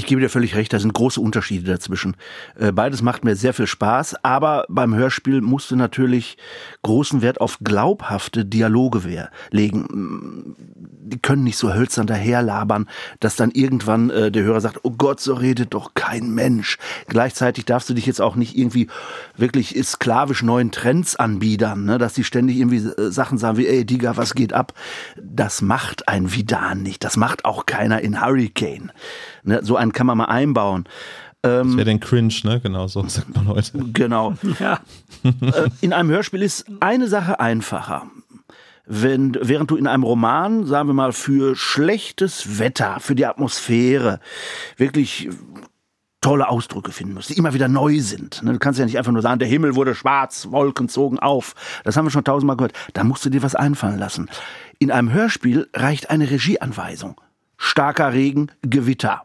ich gebe dir völlig recht, da sind große Unterschiede dazwischen. Äh, beides macht mir sehr viel Spaß, aber beim Hörspiel musst du natürlich großen Wert auf glaubhafte Dialoge legen. Die können nicht so hölzern daherlabern, dass dann irgendwann äh, der Hörer sagt, oh Gott, so redet doch kein Mensch. Gleichzeitig darfst du dich jetzt auch nicht irgendwie wirklich sklavisch neuen Trends anbiedern, ne? dass die ständig irgendwie äh, Sachen sagen wie, ey Digga, was geht ab? Das macht ein Vidan nicht. Das macht auch keiner in Hurricane. Ne? So einen kann man mal einbauen. Ähm, das wäre den Cringe, ne? Genau, so [LAUGHS] sagt man heute. Genau. [LAUGHS] Ja. Äh, in einem Hörspiel ist eine Sache einfacher. Wenn, während du in einem Roman, sagen wir mal, für schlechtes Wetter, für die Atmosphäre, wirklich tolle Ausdrücke finden musst, die immer wieder neu sind. Ne? Du kannst ja nicht einfach nur sagen, der Himmel wurde schwarz, Wolken zogen auf. Das haben wir schon tausendmal gehört. Da musst du dir was einfallen lassen. In einem Hörspiel reicht eine Regieanweisung. Starker Regen, Gewitter.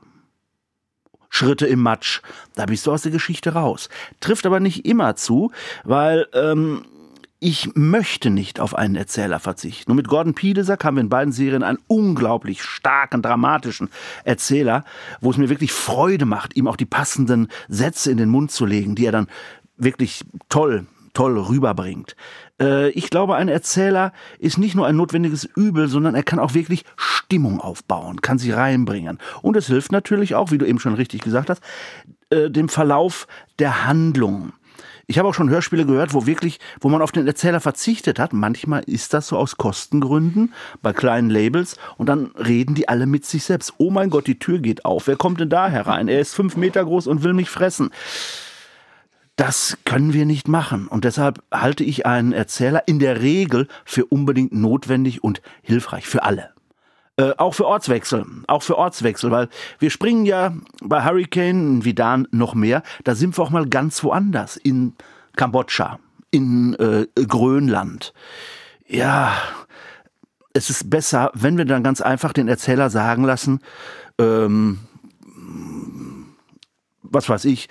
Schritte im Matsch. Da bist du aus der Geschichte raus. Trifft aber nicht immer zu, weil ähm, ich möchte nicht auf einen Erzähler verzichten. Nur mit Gordon Piedesack haben wir in beiden Serien einen unglaublich starken, dramatischen Erzähler, wo es mir wirklich Freude macht, ihm auch die passenden Sätze in den Mund zu legen, die er dann wirklich toll toll rüberbringt. Äh, ich glaube, ein Erzähler ist nicht nur ein notwendiges Übel, sondern er kann auch wirklich Stimmung aufbauen, kann sie reinbringen. Und es hilft natürlich auch, wie du eben schon richtig gesagt hast, äh, dem Verlauf der Handlung. Ich habe auch schon Hörspiele gehört, wo wirklich, wo man auf den Erzähler verzichtet hat. Manchmal ist das so aus Kostengründen bei kleinen Labels und dann reden die alle mit sich selbst. Oh mein Gott, die Tür geht auf. Wer kommt denn da herein? Er ist fünf Meter groß und will mich fressen. Das können wir nicht machen. Und deshalb halte ich einen Erzähler in der Regel für unbedingt notwendig und hilfreich für alle. Äh, auch für Ortswechsel, auch für Ortswechsel, weil wir springen ja bei Hurricane, wie dann noch mehr, da sind wir auch mal ganz woanders, in Kambodscha, in äh, Grönland. Ja, es ist besser, wenn wir dann ganz einfach den Erzähler sagen lassen, ähm, was weiß ich,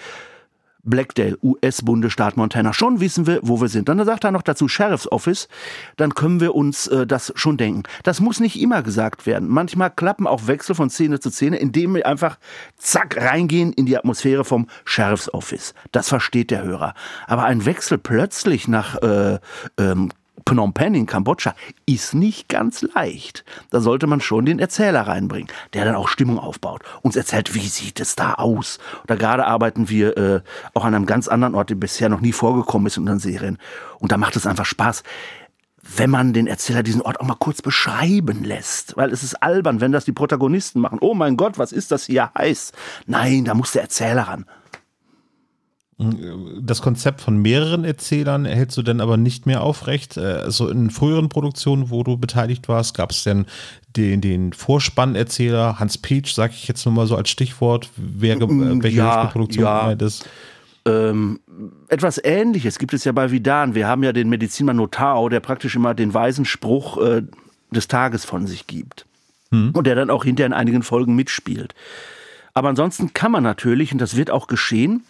Blackdale, US-Bundesstaat Montana. Schon wissen wir, wo wir sind. Dann sagt er noch dazu Sheriff's Office. Dann können wir uns äh, das schon denken. Das muss nicht immer gesagt werden. Manchmal klappen auch Wechsel von Szene zu Szene, indem wir einfach zack reingehen in die Atmosphäre vom Sheriff's Office. Das versteht der Hörer. Aber ein Wechsel plötzlich nach äh, ähm, Phnom Penh in Kambodscha ist nicht ganz leicht. Da sollte man schon den Erzähler reinbringen, der dann auch Stimmung aufbaut, uns erzählt, wie sieht es da aus. Oder gerade arbeiten wir äh, auch an einem ganz anderen Ort, der bisher noch nie vorgekommen ist in unseren Serien. Und da macht es einfach Spaß wenn man den Erzähler diesen Ort auch mal kurz beschreiben lässt. Weil es ist albern, wenn das die Protagonisten machen. Oh mein Gott, was ist das hier heiß? Nein, da muss der Erzähler ran. Das Konzept von mehreren Erzählern erhältst du denn aber nicht mehr aufrecht. Also in früheren Produktionen, wo du beteiligt warst, gab es denn den, den Vorspannerzähler, Hans Peach, sag ich jetzt nur mal so als Stichwort, wer, mm, welche ja, Produktion ja. das? Ähm, etwas Ähnliches gibt es ja bei Vidan. Wir haben ja den Medizinmann Notaro, der praktisch immer den weisen Spruch äh, des Tages von sich gibt. Hm. Und der dann auch hinter in einigen Folgen mitspielt. Aber ansonsten kann man natürlich, und das wird auch geschehen,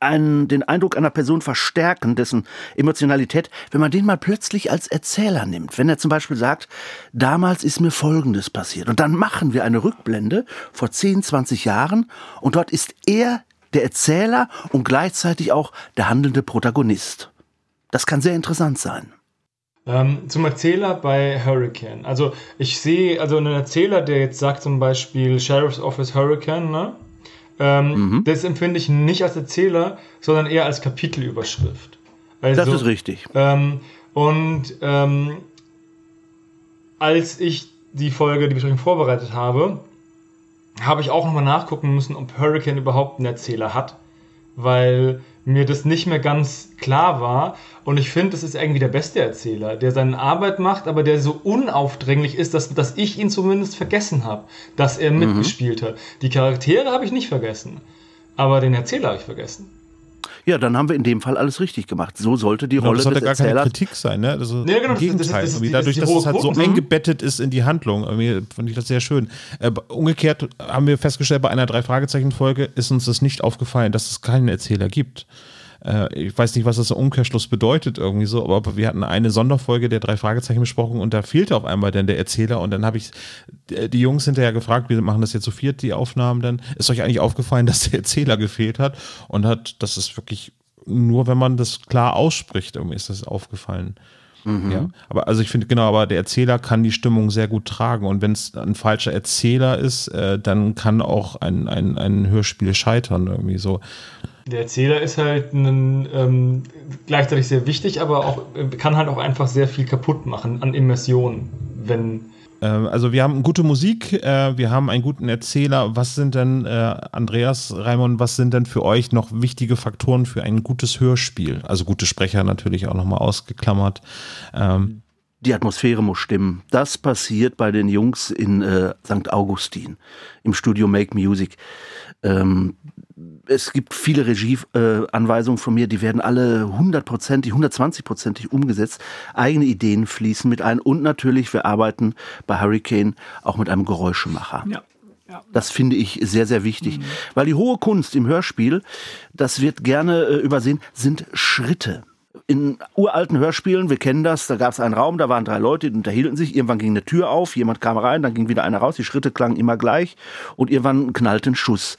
einen, den Eindruck einer Person verstärken, dessen Emotionalität, wenn man den mal plötzlich als Erzähler nimmt. Wenn er zum Beispiel sagt, damals ist mir Folgendes passiert. Und dann machen wir eine Rückblende vor 10, 20 Jahren und dort ist er der Erzähler und gleichzeitig auch der handelnde Protagonist. Das kann sehr interessant sein. Ähm, zum Erzähler bei Hurricane. Also ich sehe, also einen Erzähler, der jetzt sagt zum Beispiel Sheriff's Office Hurricane, ne? Ähm, mhm. Das empfinde ich nicht als Erzähler, sondern eher als Kapitelüberschrift. Also, das ist richtig. Ähm, und ähm, als ich die Folge, die Besprechung vorbereitet habe, habe ich auch nochmal nachgucken müssen, ob Hurricane überhaupt einen Erzähler hat. Weil mir das nicht mehr ganz klar war. Und ich finde, das ist irgendwie der beste Erzähler, der seine Arbeit macht, aber der so unaufdringlich ist, dass, dass ich ihn zumindest vergessen habe, dass er mhm. mitgespielt hat. Die Charaktere habe ich nicht vergessen, aber den Erzähler habe ich vergessen. Ja, dann haben wir in dem Fall alles richtig gemacht. So sollte die genau, Rolle das sollte gar Erzählers keine Kritik sein, ne? Also ja, genau, im Gegenteil. Das, das, das, dadurch, dass es halt so eingebettet ist in die Handlung, fand ich das sehr schön. Äh, umgekehrt haben wir festgestellt, bei einer Drei-Fragezeichen-Folge ist uns das nicht aufgefallen, dass es keinen Erzähler gibt. Äh, ich weiß nicht, was das im Umkehrschluss bedeutet irgendwie so, aber wir hatten eine Sonderfolge der drei Fragezeichen besprochen und da fehlte auf einmal dann der Erzähler und dann habe ich die Jungs hinterher gefragt, wir machen das jetzt so viert, die Aufnahmen dann. Ist euch eigentlich aufgefallen, [LAUGHS] dass der Erzähler gefehlt hat und hat, das ist wirklich nur, wenn man das klar ausspricht, irgendwie ist das aufgefallen. Mhm. Ja, aber also ich finde genau, aber der Erzähler kann die Stimmung sehr gut tragen und wenn es ein falscher Erzähler ist, äh, dann kann auch ein, ein, ein Hörspiel scheitern irgendwie so. Der Erzähler ist halt ein, ähm, gleichzeitig sehr wichtig, aber auch kann halt auch einfach sehr viel kaputt machen an Immersion, wenn ähm, also wir haben gute Musik, äh, wir haben einen guten Erzähler. Was sind denn, äh, Andreas, Raimund, was sind denn für euch noch wichtige Faktoren für ein gutes Hörspiel? Also gute Sprecher natürlich auch nochmal ausgeklammert. Ähm, die Atmosphäre muss stimmen. Das passiert bei den Jungs in äh, St. Augustin im Studio Make Music. Ähm, es gibt viele Regieanweisungen äh, von mir, die werden alle hundertprozentig, hundertzwanzigprozentig umgesetzt. Eigene Ideen fließen mit ein und natürlich, wir arbeiten bei Hurricane auch mit einem Geräuschemacher. Ja. Ja. Das finde ich sehr, sehr wichtig. Mhm. Weil die hohe Kunst im Hörspiel, das wird gerne äh, übersehen, sind Schritte in uralten Hörspielen, wir kennen das, da gab es einen Raum, da waren drei Leute, die unterhielten sich, irgendwann ging eine Tür auf, jemand kam rein, dann ging wieder einer raus, die Schritte klangen immer gleich und irgendwann knallte ein Schuss.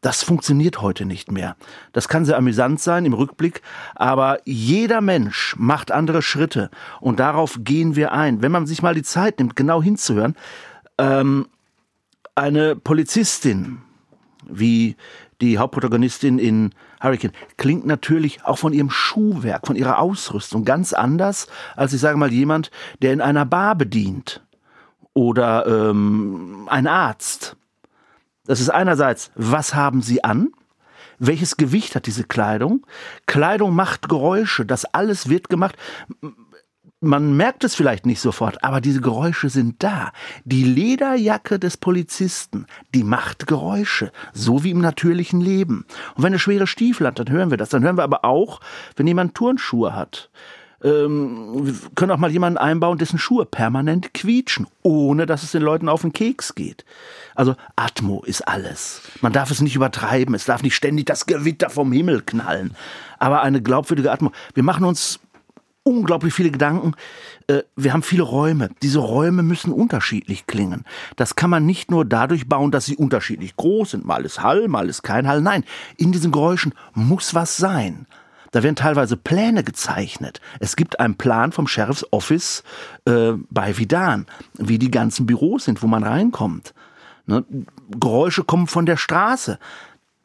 Das funktioniert heute nicht mehr. Das kann sehr amüsant sein im Rückblick, aber jeder Mensch macht andere Schritte und darauf gehen wir ein. Wenn man sich mal die Zeit nimmt, genau hinzuhören, ähm, eine Polizistin, wie die Hauptprotagonistin in Hurricane klingt natürlich auch von ihrem Schuhwerk, von ihrer Ausrüstung ganz anders als ich sage mal jemand, der in einer Bar bedient oder ähm, ein Arzt. Das ist einerseits, was haben Sie an? Welches Gewicht hat diese Kleidung? Kleidung macht Geräusche, das alles wird gemacht man merkt es vielleicht nicht sofort, aber diese Geräusche sind da. Die Lederjacke des Polizisten, die macht Geräusche, so wie im natürlichen Leben. Und wenn er schwere Stiefel hat, dann hören wir das. Dann hören wir aber auch, wenn jemand Turnschuhe hat. Ähm, wir können auch mal jemanden einbauen, dessen Schuhe permanent quietschen, ohne dass es den Leuten auf den Keks geht. Also Atmo ist alles. Man darf es nicht übertreiben, es darf nicht ständig das Gewitter vom Himmel knallen. Aber eine glaubwürdige Atmo. Wir machen uns unglaublich viele Gedanken. Äh, wir haben viele Räume. Diese Räume müssen unterschiedlich klingen. Das kann man nicht nur dadurch bauen, dass sie unterschiedlich groß sind. Mal ist Hall, mal ist kein Hall. Nein, in diesen Geräuschen muss was sein. Da werden teilweise Pläne gezeichnet. Es gibt einen Plan vom Sheriff's Office äh, bei Vidan, wie die ganzen Büros sind, wo man reinkommt. Ne? Geräusche kommen von der Straße.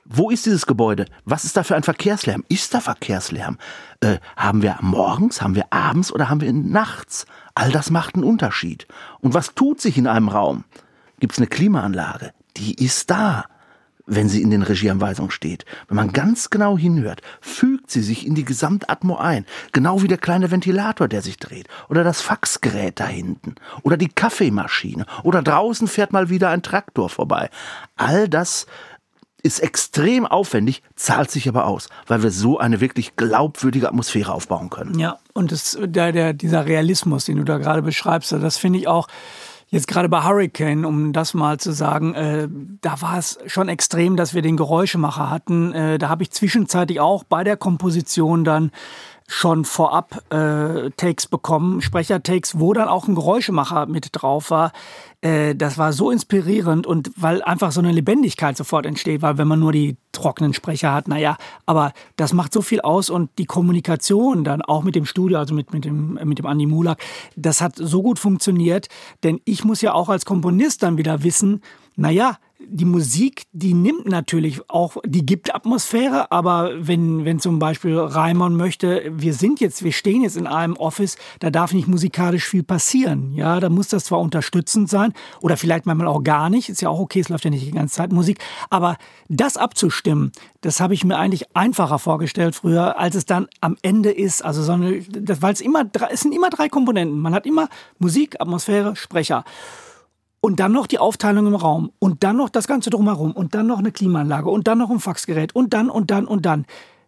Wo ist dieses Gebäude? Was ist da für ein Verkehrslärm? Ist da Verkehrslärm? Äh, haben wir morgens, haben wir abends oder haben wir nachts? All das macht einen Unterschied. Und was tut sich in einem Raum? Gibt es eine Klimaanlage? Die ist da, wenn sie in den Regieanweisungen steht. Wenn man ganz genau hinhört, fügt sie sich in die Gesamtatmo ein. Genau wie der kleine Ventilator, der sich dreht. Oder das Faxgerät da hinten. Oder die Kaffeemaschine. Oder draußen fährt mal wieder ein Traktor vorbei. All das ist extrem aufwendig, zahlt sich aber aus, weil wir so eine wirklich glaubwürdige Atmosphäre aufbauen können. Ja, und das, der, der, dieser Realismus, den du da gerade beschreibst, das finde ich auch jetzt gerade bei Hurricane, um das mal zu sagen, äh, da war es schon extrem, dass wir den Geräuschemacher hatten. Äh, da habe ich zwischenzeitlich auch bei der Komposition dann schon vorab äh, Takes bekommen, Sprechertakes, wo dann auch ein Geräuschemacher mit drauf war. Äh, das war so inspirierend und weil einfach so eine Lebendigkeit sofort entsteht, weil wenn man nur die trockenen Sprecher hat, naja, aber das macht so viel aus und die Kommunikation dann auch mit dem Studio, also mit, mit dem, mit dem Andi Mulak, das hat so gut funktioniert, denn ich muss ja auch als Komponist dann wieder wissen, naja, die Musik, die nimmt natürlich auch, die gibt Atmosphäre, aber wenn, wenn zum Beispiel Reimann möchte, wir sind jetzt, wir stehen jetzt in einem Office, da darf nicht musikalisch viel passieren. Ja, da muss das zwar unterstützend sein oder vielleicht manchmal auch gar nicht, ist ja auch okay, es läuft ja nicht die ganze Zeit Musik, aber das abzustimmen, das habe ich mir eigentlich einfacher vorgestellt früher, als es dann am Ende ist. Also, so eine, weil es immer, es sind immer drei Komponenten. Man hat immer Musik, Atmosphäre, Sprecher. Und dann noch die Aufteilung im Raum. Und dann noch das Ganze drumherum. Und dann noch eine Klimaanlage. Und dann noch ein Faxgerät. Und dann und dann und dann.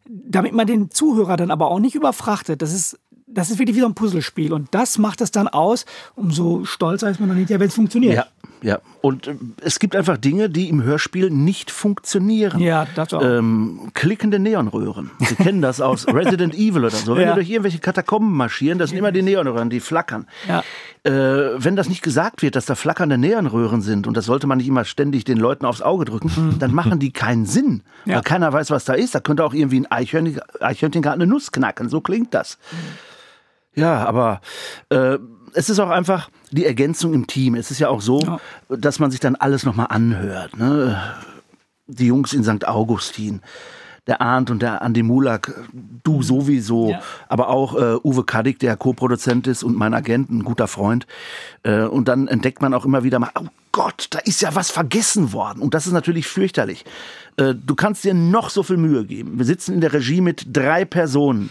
Damit man den Zuhörer dann aber auch nicht überfrachtet. Das ist, das ist wirklich wie so ein Puzzlespiel. Und das macht es dann aus. Umso stolzer ist man dann hinterher, wenn es funktioniert. Ja, ja. Und äh, es gibt einfach Dinge, die im Hörspiel nicht funktionieren. Ja, das auch. Ähm, klickende Neonröhren. Sie [LAUGHS] kennen das aus Resident Evil oder so. Wenn ja. wir durch irgendwelche Katakomben marschieren, das sind immer die Neonröhren, die flackern. Ja. Äh, wenn das nicht gesagt wird, dass da flackernde Neonröhren sind, und das sollte man nicht immer ständig den Leuten aufs Auge drücken, mhm. dann machen die keinen Sinn. Ja. Weil keiner weiß, was da ist. Da könnte auch irgendwie ein Eichhörnchen, Eichhörnchen gerade eine Nuss knacken. So klingt das. Mhm. Ja, aber äh, es ist auch einfach die Ergänzung im Team. Es ist ja auch so, ja. dass man sich dann alles nochmal anhört. Ne? Die Jungs in St. Augustin, der Arndt und der Andi Mulak, du mhm. sowieso, ja. aber auch äh, Uwe Kaddick, der Co-Produzent ist und mein Agent, ein guter Freund. Äh, und dann entdeckt man auch immer wieder mal, oh Gott, da ist ja was vergessen worden. Und das ist natürlich fürchterlich. Äh, du kannst dir noch so viel Mühe geben. Wir sitzen in der Regie mit drei Personen.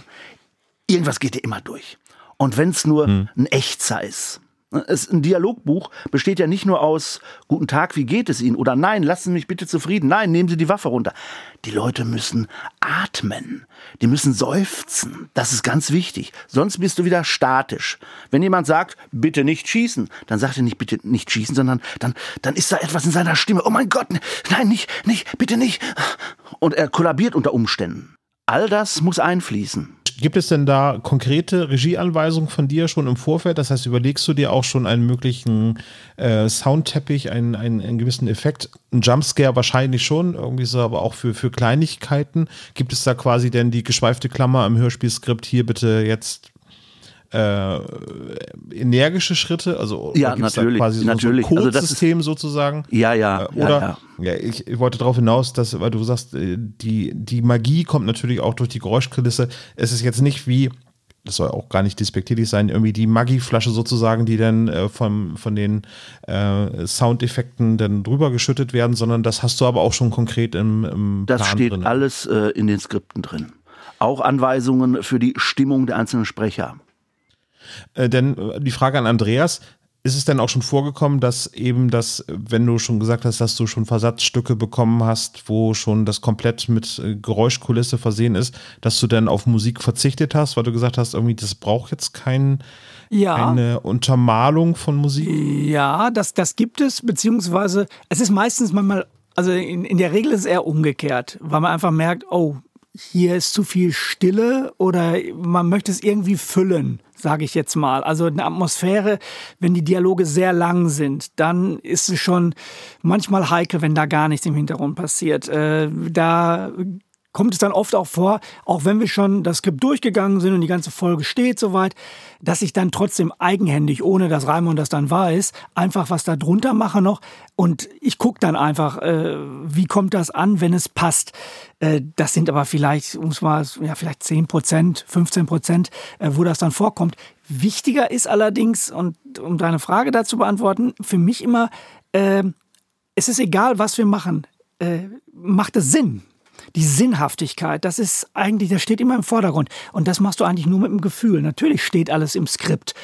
Irgendwas geht dir immer durch. Und wenn es nur hm. ein Echtzer ist. Es, ein Dialogbuch besteht ja nicht nur aus Guten Tag, wie geht es Ihnen? Oder Nein, lassen Sie mich bitte zufrieden. Nein, nehmen Sie die Waffe runter. Die Leute müssen atmen. Die müssen seufzen. Das ist ganz wichtig. Sonst bist du wieder statisch. Wenn jemand sagt, bitte nicht schießen, dann sagt er nicht bitte nicht schießen, sondern dann, dann ist da etwas in seiner Stimme. Oh mein Gott, nein, nicht, nicht, bitte nicht. Und er kollabiert unter Umständen. All das muss einfließen. Gibt es denn da konkrete Regieanweisungen von dir schon im Vorfeld? Das heißt, überlegst du dir auch schon einen möglichen äh, Soundteppich, einen, einen, einen gewissen Effekt? Ein Jumpscare wahrscheinlich schon, irgendwie so, aber auch für, für Kleinigkeiten. Gibt es da quasi denn die geschweifte Klammer im Hörspielskript hier bitte jetzt äh, energische Schritte? Also ja, natürlich, quasi so, natürlich. So ein Codesystem also sozusagen? Ja, ja. Äh, oder ja, ja. ja ich, ich, wollte darauf hinaus, dass, weil du sagst, äh, die, die Magie kommt natürlich auch durch die Geräuschkulisse. Es ist jetzt nicht wie das soll auch gar nicht despektierlich sein, irgendwie die Maggi-Flasche sozusagen, die dann äh, von, von den äh, Soundeffekten dann drüber geschüttet werden, sondern das hast du aber auch schon konkret im, im Das Plan steht drin. alles äh, in den Skripten drin. Auch Anweisungen für die Stimmung der einzelnen Sprecher. Äh, denn äh, die Frage an Andreas, ist es denn auch schon vorgekommen, dass eben das, wenn du schon gesagt hast, dass du schon Versatzstücke bekommen hast, wo schon das komplett mit äh, Geräuschkulisse versehen ist, dass du dann auf Musik verzichtet hast, weil du gesagt hast, irgendwie, das braucht jetzt kein, Ja. keine Untermalung von Musik? Ja, das, das gibt es, beziehungsweise es ist meistens manchmal, also in, in der Regel ist es eher umgekehrt, weil man einfach merkt, oh, hier ist zu viel Stille oder man möchte es irgendwie füllen, sage ich jetzt mal. Also eine Atmosphäre, wenn die Dialoge sehr lang sind, dann ist es schon manchmal heikel, wenn da gar nichts im Hintergrund passiert. Äh, da kommt es dann oft auch vor, auch wenn wir schon das Skript durchgegangen sind und die ganze Folge steht soweit, dass ich dann trotzdem eigenhändig, ohne dass Raimund das dann weiß, einfach was da drunter mache noch und ich gucke dann einfach, äh, wie kommt das an, wenn es passt. Äh, das sind aber vielleicht, um es mal, ja, vielleicht 10 Prozent, 15 Prozent, äh, wo das dann vorkommt. Wichtiger ist allerdings, und um deine Frage dazu beantworten, für mich immer, äh, es ist egal, was wir machen, äh, macht es Sinn die Sinnhaftigkeit, das ist eigentlich, das steht immer im Vordergrund. Und das machst du eigentlich nur mit dem Gefühl. Natürlich steht alles im Skript.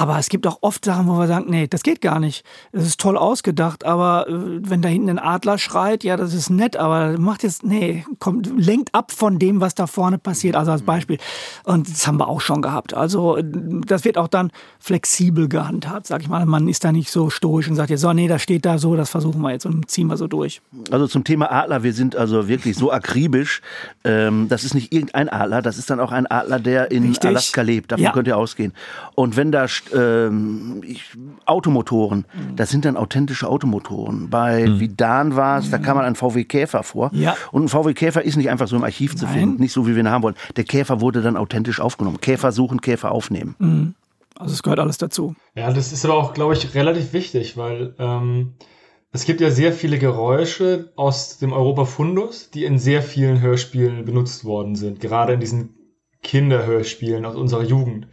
Aber es gibt auch oft Sachen, wo wir sagen, nee, das geht gar nicht. Es ist toll ausgedacht, aber äh, wenn da hinten ein Adler schreit, ja, das ist nett, aber macht jetzt, nee, kommt, lenkt ab von dem, was da vorne passiert. Also als Beispiel. Und das haben wir auch schon gehabt. Also das wird auch dann flexibel gehandhabt, sag ich mal. Man ist da nicht so stoisch und sagt jetzt, so, nee, das steht da so, das versuchen wir jetzt und ziehen wir so durch. Also zum Thema Adler, wir sind also wirklich so akribisch. Ähm, das ist nicht irgendein Adler, das ist dann auch ein Adler, der in Richtig. Alaska lebt. Davon Ja. könnt ihr ausgehen. Und wenn da ähm, ich, Automotoren, Mhm. das sind dann authentische Automotoren. Bei Vidan war es, da kam man ein VW Käfer vor. Ja. Und ein VW Käfer ist nicht einfach so im Archiv zu Nein. finden, nicht so wie wir ihn haben wollen. Der Käfer wurde dann authentisch aufgenommen. Käfer suchen, Käfer aufnehmen. Also es gehört alles dazu. Ja, das ist aber auch, glaube ich, relativ wichtig, weil ähm, es gibt ja sehr viele Geräusche aus dem Europa-Fundus, die in sehr vielen Hörspielen benutzt worden sind, gerade in diesen Kinderhörspielen aus unserer Jugend.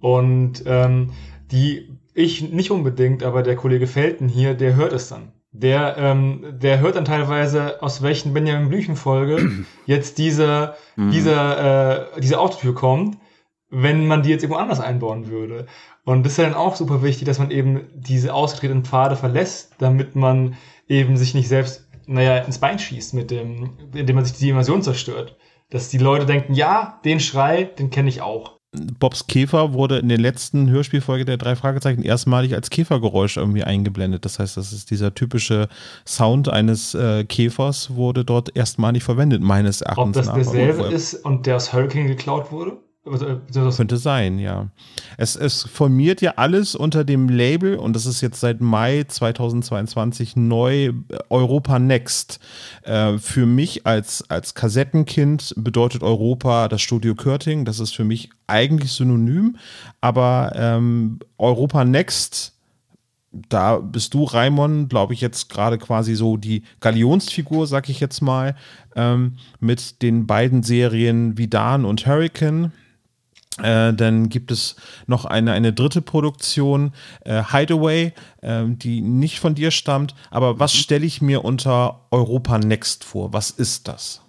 Und ähm, die ich nicht unbedingt, aber der Kollege Felten hier, der hört es dann. Der, ähm, der hört dann teilweise, aus welchen Benjamin Blüchen-Folge [CLEARS THROAT] jetzt dieser, dieser, äh, diese Autotür kommt, wenn man die jetzt irgendwo anders einbauen würde. Und das ist ja dann auch super wichtig, dass man eben diese ausgetretenen Pfade verlässt, damit man eben sich nicht selbst, naja, ins Bein schießt, mit dem, indem man sich die Immersion zerstört. Dass die Leute denken, ja, den Schrei, den kenne ich auch. Bobs Käfer wurde in der letzten Hörspielfolge der drei Fragezeichen erstmalig als Käfergeräusch irgendwie eingeblendet. Das heißt, das ist dieser typische Sound eines äh, Käfers wurde dort erstmalig verwendet, meines Ob Erachtens das nach. derselbe ist und der aus Hurricane geklaut wurde? Äh, Könnte sein, ja. Es, es formiert ja alles unter dem Label, und das ist jetzt seit Mai 2022 neu, äh, Europa Next. Äh, für mich als, als Kassettenkind bedeutet Europa das Studio Körting. Das ist für mich eigentlich synonym, aber ähm, Europa Next da bist du, Raimon, glaube ich, jetzt gerade quasi so die Galionsfigur, sag ich jetzt mal, ähm, mit den beiden Serien Vidan und Hurricane. Äh, dann gibt es noch eine, eine dritte Produktion, äh, Hideaway, ähm, die nicht von dir stammt. Aber was stelle ich mir unter Europa Next vor? Was ist das?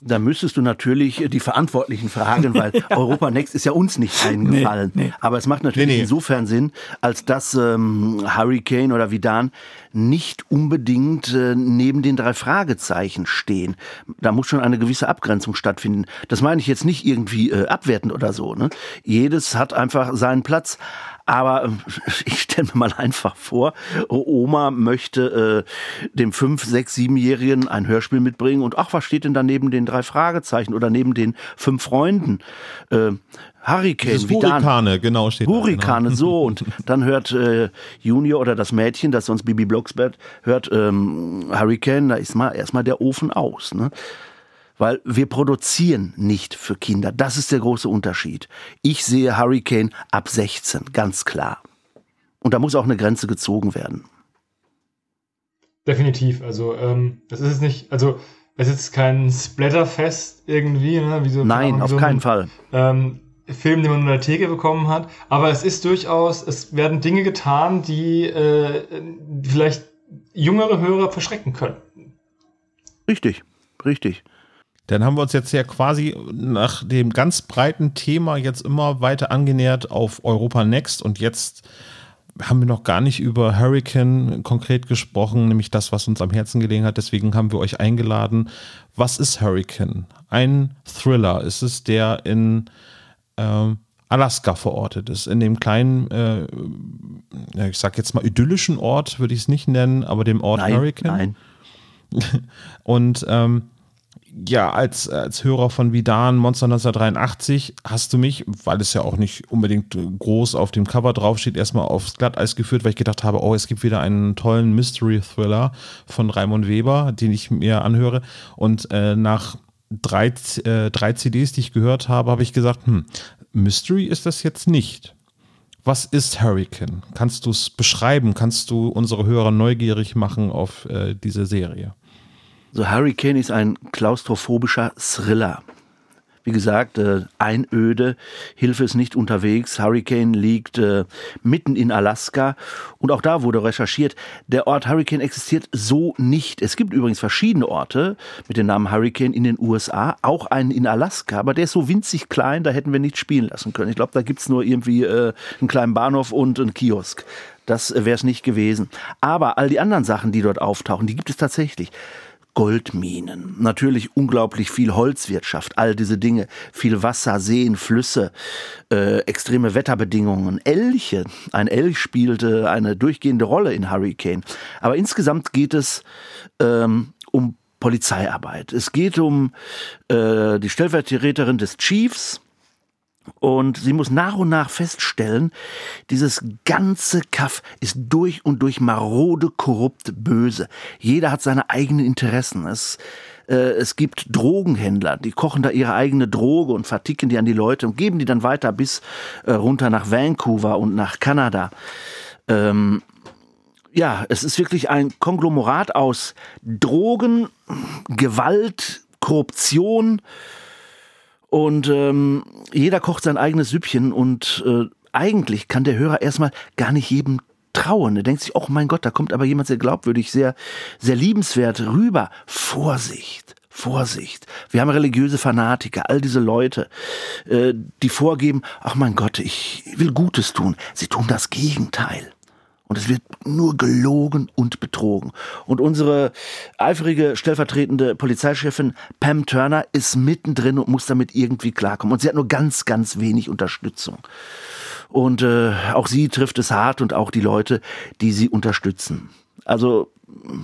Da müsstest du natürlich äh, die Verantwortlichen fragen, weil [LAUGHS] Europa Next ist ja uns nicht eingefallen. Nee, nee. Aber es macht natürlich Nee, nee. insofern Sinn, als dass ähm, Hurricane oder Vidan nicht unbedingt äh, neben den drei Fragezeichen stehen. Da muss schon eine gewisse Abgrenzung stattfinden. Das meine ich jetzt nicht irgendwie äh, abwertend oder so. Ne? Jedes hat einfach seinen Platz. Aber äh, [LAUGHS] ich stelle mir mal einfach vor, Oma möchte äh, dem fünf, sechs, siebenjährigen ein Hörspiel mitbringen und ach, was steht denn da neben den drei Fragezeichen oder neben den fünf Freunden? Äh, Hurricane. Hurrikane, genau, steht da, Hurrikane, genau. so. [LAUGHS] Und dann hört äh, Junior oder das Mädchen, das sonst Bibi Blocksberg hört, ähm, Hurricane, da ist mal erstmal der Ofen aus. Ne? Weil wir produzieren nicht für Kinder. Das ist der große Unterschied. Ich sehe Hurricane ab 16, ganz klar. Und da muss auch eine Grenze gezogen werden. Definitiv. Also, ähm, das ist es nicht, also, es ist kein Splatterfest irgendwie, ne? Wie so, Nein, Ahnung, auf so keinen ein, Fall. Ähm, Film, den man in der Theke bekommen hat. Aber es ist durchaus, es werden Dinge getan, die äh, vielleicht jüngere Hörer verschrecken können. Richtig, richtig. Dann haben wir uns jetzt ja quasi nach dem ganz breiten Thema jetzt immer weiter angenähert auf Europa Next und jetzt haben wir noch gar nicht über Hurricane konkret gesprochen, nämlich das, was uns am Herzen gelegen hat. Deswegen haben wir euch eingeladen. Was ist Hurricane? Ein Thriller. Ist es der in äh, Alaska verortet ist, in dem kleinen, äh, ich sag jetzt mal idyllischen Ort, würde ich es nicht nennen, aber dem Ort nein, Hurricane. Nein. [LAUGHS] Und ähm, ja, als, als Hörer von Vidan Monster 1983 hast du mich, weil es ja auch nicht unbedingt groß auf dem Cover draufsteht, erstmal aufs Glatteis geführt, weil ich gedacht habe, oh, es gibt wieder einen tollen Mystery-Thriller von Raimund Weber, den ich mir anhöre. Und äh, nach drei, äh, drei CDs, die ich gehört habe, habe ich gesagt, hm, Mystery ist das jetzt nicht. Was ist Hurricane? Kannst du es beschreiben? Kannst du unsere Hörer neugierig machen auf äh, diese Serie? So Hurricane ist ein klaustrophobischer Thriller. Wie gesagt, äh, Einöde, Hilfe ist nicht unterwegs. Hurricane liegt äh, mitten in Alaska und auch da wurde recherchiert, der Ort Hurricane existiert so nicht. Es gibt übrigens verschiedene Orte mit dem Namen Hurricane in den USA, auch einen in Alaska, aber der ist so winzig klein, da hätten wir nicht spielen lassen können. Ich glaube, da gibt es nur irgendwie äh, einen kleinen Bahnhof und einen Kiosk. Das wäre es nicht gewesen. Aber all die anderen Sachen, die dort auftauchen, die gibt es tatsächlich. Goldminen, natürlich unglaublich viel Holzwirtschaft, all diese Dinge, viel Wasser, Seen, Flüsse, äh, extreme Wetterbedingungen, Elche. Ein Elch spielte eine durchgehende Rolle in Hurricane. Aber insgesamt geht es ähm, um Polizeiarbeit. Es geht um äh, die Stellvertreterin des Chiefs, und sie muss nach und nach feststellen, dieses ganze Kaff ist durch und durch marode, korrupt, böse. Jeder hat seine eigenen Interessen. Es, äh, es gibt Drogenhändler, die kochen da ihre eigene Droge und verticken die an die Leute und geben die dann weiter bis äh, runter nach Vancouver und nach Kanada. Ähm, ja, es ist wirklich ein Konglomerat aus Drogen, Gewalt, Korruption, und ähm, jeder kocht sein eigenes Süppchen und äh, eigentlich kann der Hörer erstmal gar nicht jedem trauen. Er denkt sich, oh mein Gott, da kommt aber jemand sehr glaubwürdig, sehr, sehr liebenswert rüber. Vorsicht. Vorsicht. Wir haben religiöse Fanatiker, all diese Leute, äh, die vorgeben, ach mein Gott, ich will Gutes tun. Sie tun das Gegenteil. Und es wird nur gelogen und betrogen. Und unsere eifrige stellvertretende Polizeichefin Pam Turner ist mittendrin und muss damit irgendwie klarkommen. Und sie hat nur ganz, ganz wenig Unterstützung. Und äh, auch sie trifft es hart und auch die Leute, die sie unterstützen. Also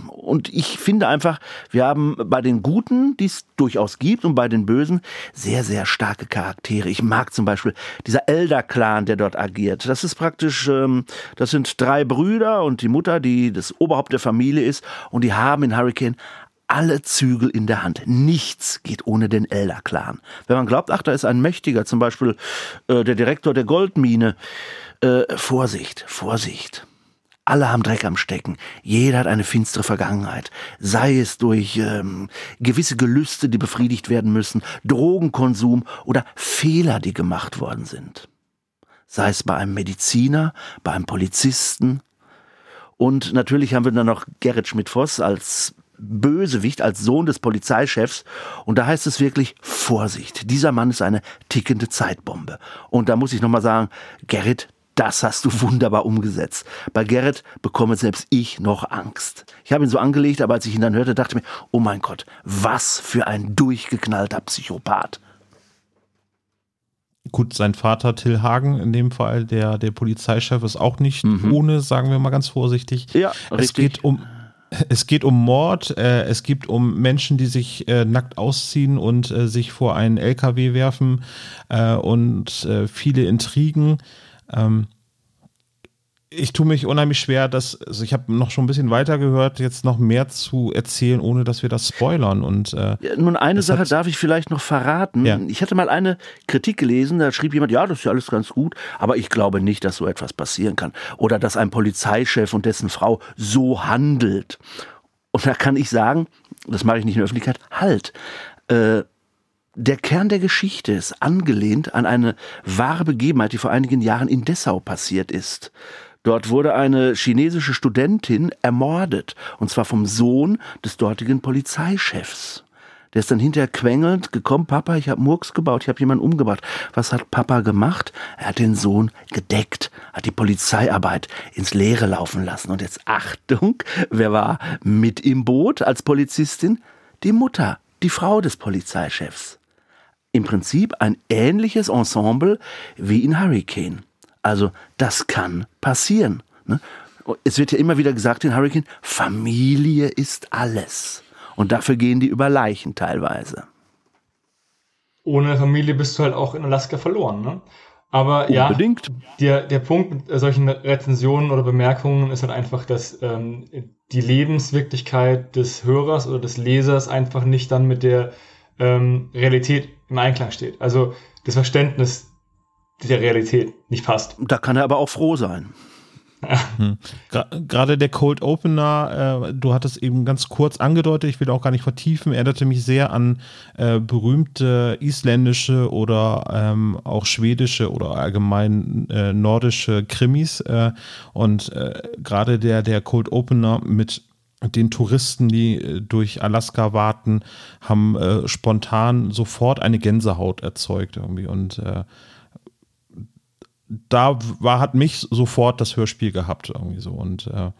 und ich finde einfach, wir haben bei den Guten, die es durchaus gibt, und bei den Bösen sehr, sehr starke Charaktere. Ich mag zum Beispiel dieser Elder-Clan, der dort agiert. Das ist praktisch, ähm, das sind drei Brüder und die Mutter, die das Oberhaupt der Familie ist, und die haben in Hurricane alle Zügel in der Hand. Nichts geht ohne den Elder-Clan. Wenn man glaubt, ach, da ist ein Mächtiger, zum Beispiel äh, der Direktor der Goldmine, äh, Vorsicht, Vorsicht. Alle haben Dreck am Stecken. Jeder hat eine finstere Vergangenheit. Sei es durch ähm, gewisse Gelüste, die befriedigt werden müssen, Drogenkonsum oder Fehler, die gemacht worden sind. Sei es bei einem Mediziner, bei einem Polizisten. Und natürlich haben wir dann noch Gerrit Schmidt-Voss als Bösewicht, als Sohn des Polizeichefs. Und da heißt es wirklich Vorsicht. Dieser Mann ist eine tickende Zeitbombe. Und da muss ich nochmal sagen, Gerrit, das hast du wunderbar umgesetzt. Bei Gerrit bekomme selbst ich noch Angst. Ich habe ihn so angelegt, aber als ich ihn dann hörte, dachte ich mir, oh mein Gott, was für ein durchgeknallter Psychopath. Gut, sein Vater Till Hagen in dem Fall, der, der Polizeichef, ist auch nicht mhm. ohne, sagen wir mal ganz vorsichtig. Ja, es richtig. geht um es geht um Mord, äh, es geht um Menschen, die sich äh, nackt ausziehen und äh, sich vor einen LKW werfen äh, und äh, viele Intrigen. Ähm, ich tue mich unheimlich schwer, dass also ich habe noch schon ein bisschen weiter gehört, jetzt noch mehr zu erzählen, ohne dass wir das spoilern. Und äh, ja, nun eine Sache darf ich vielleicht noch verraten. Ja. Ich hatte mal eine Kritik gelesen, da schrieb jemand, ja, das ist ja alles ganz gut, aber ich glaube nicht, dass so etwas passieren kann oder dass ein Polizeichef und dessen Frau so handelt. Und da kann ich sagen, das mache ich nicht in der Öffentlichkeit, halt. Äh, der Kern der Geschichte ist angelehnt an eine wahre Begebenheit, die vor einigen Jahren in Dessau passiert ist. Dort wurde eine chinesische Studentin ermordet, und zwar vom Sohn des dortigen Polizeichefs. Der ist dann hinterher quengelnd gekommen, Papa, ich habe Murks gebaut, ich habe jemanden umgebracht. Was hat Papa gemacht? Er hat den Sohn gedeckt, hat die Polizeiarbeit ins Leere laufen lassen. Und jetzt Achtung, wer war mit im Boot als Polizistin? Die Mutter, die Frau des Polizeichefs. Im Prinzip ein ähnliches Ensemble wie in Hurricane. Also das kann passieren. Ne? Es wird ja immer wieder gesagt in Hurricane, Familie ist alles. Und dafür gehen die über Leichen teilweise. Ohne Familie bist du halt auch in Alaska verloren. Ne? Aber Unbedingt. ja, der, der Punkt mit solchen Rezensionen oder Bemerkungen ist halt einfach, dass ähm, die Lebenswirklichkeit des Hörers oder des Lesers einfach nicht dann mit der ähm, Realität im Einklang steht. Also das Verständnis der Realität nicht passt. Da kann er aber auch froh sein. [LAUGHS] Hm. Gerade der Cold Opener, äh, du hattest eben ganz kurz angedeutet, ich will auch gar nicht vertiefen, erinnerte mich sehr an äh, berühmte isländische oder ähm, auch schwedische oder allgemein äh, nordische Krimis. Äh, und äh, gerade der, der Cold Opener mit den Touristen, die äh, durch Alaska warten, haben spontan sofort eine Gänsehaut erzeugt irgendwie und da war, hat mich sofort das Hörspiel gehabt irgendwie so und äh,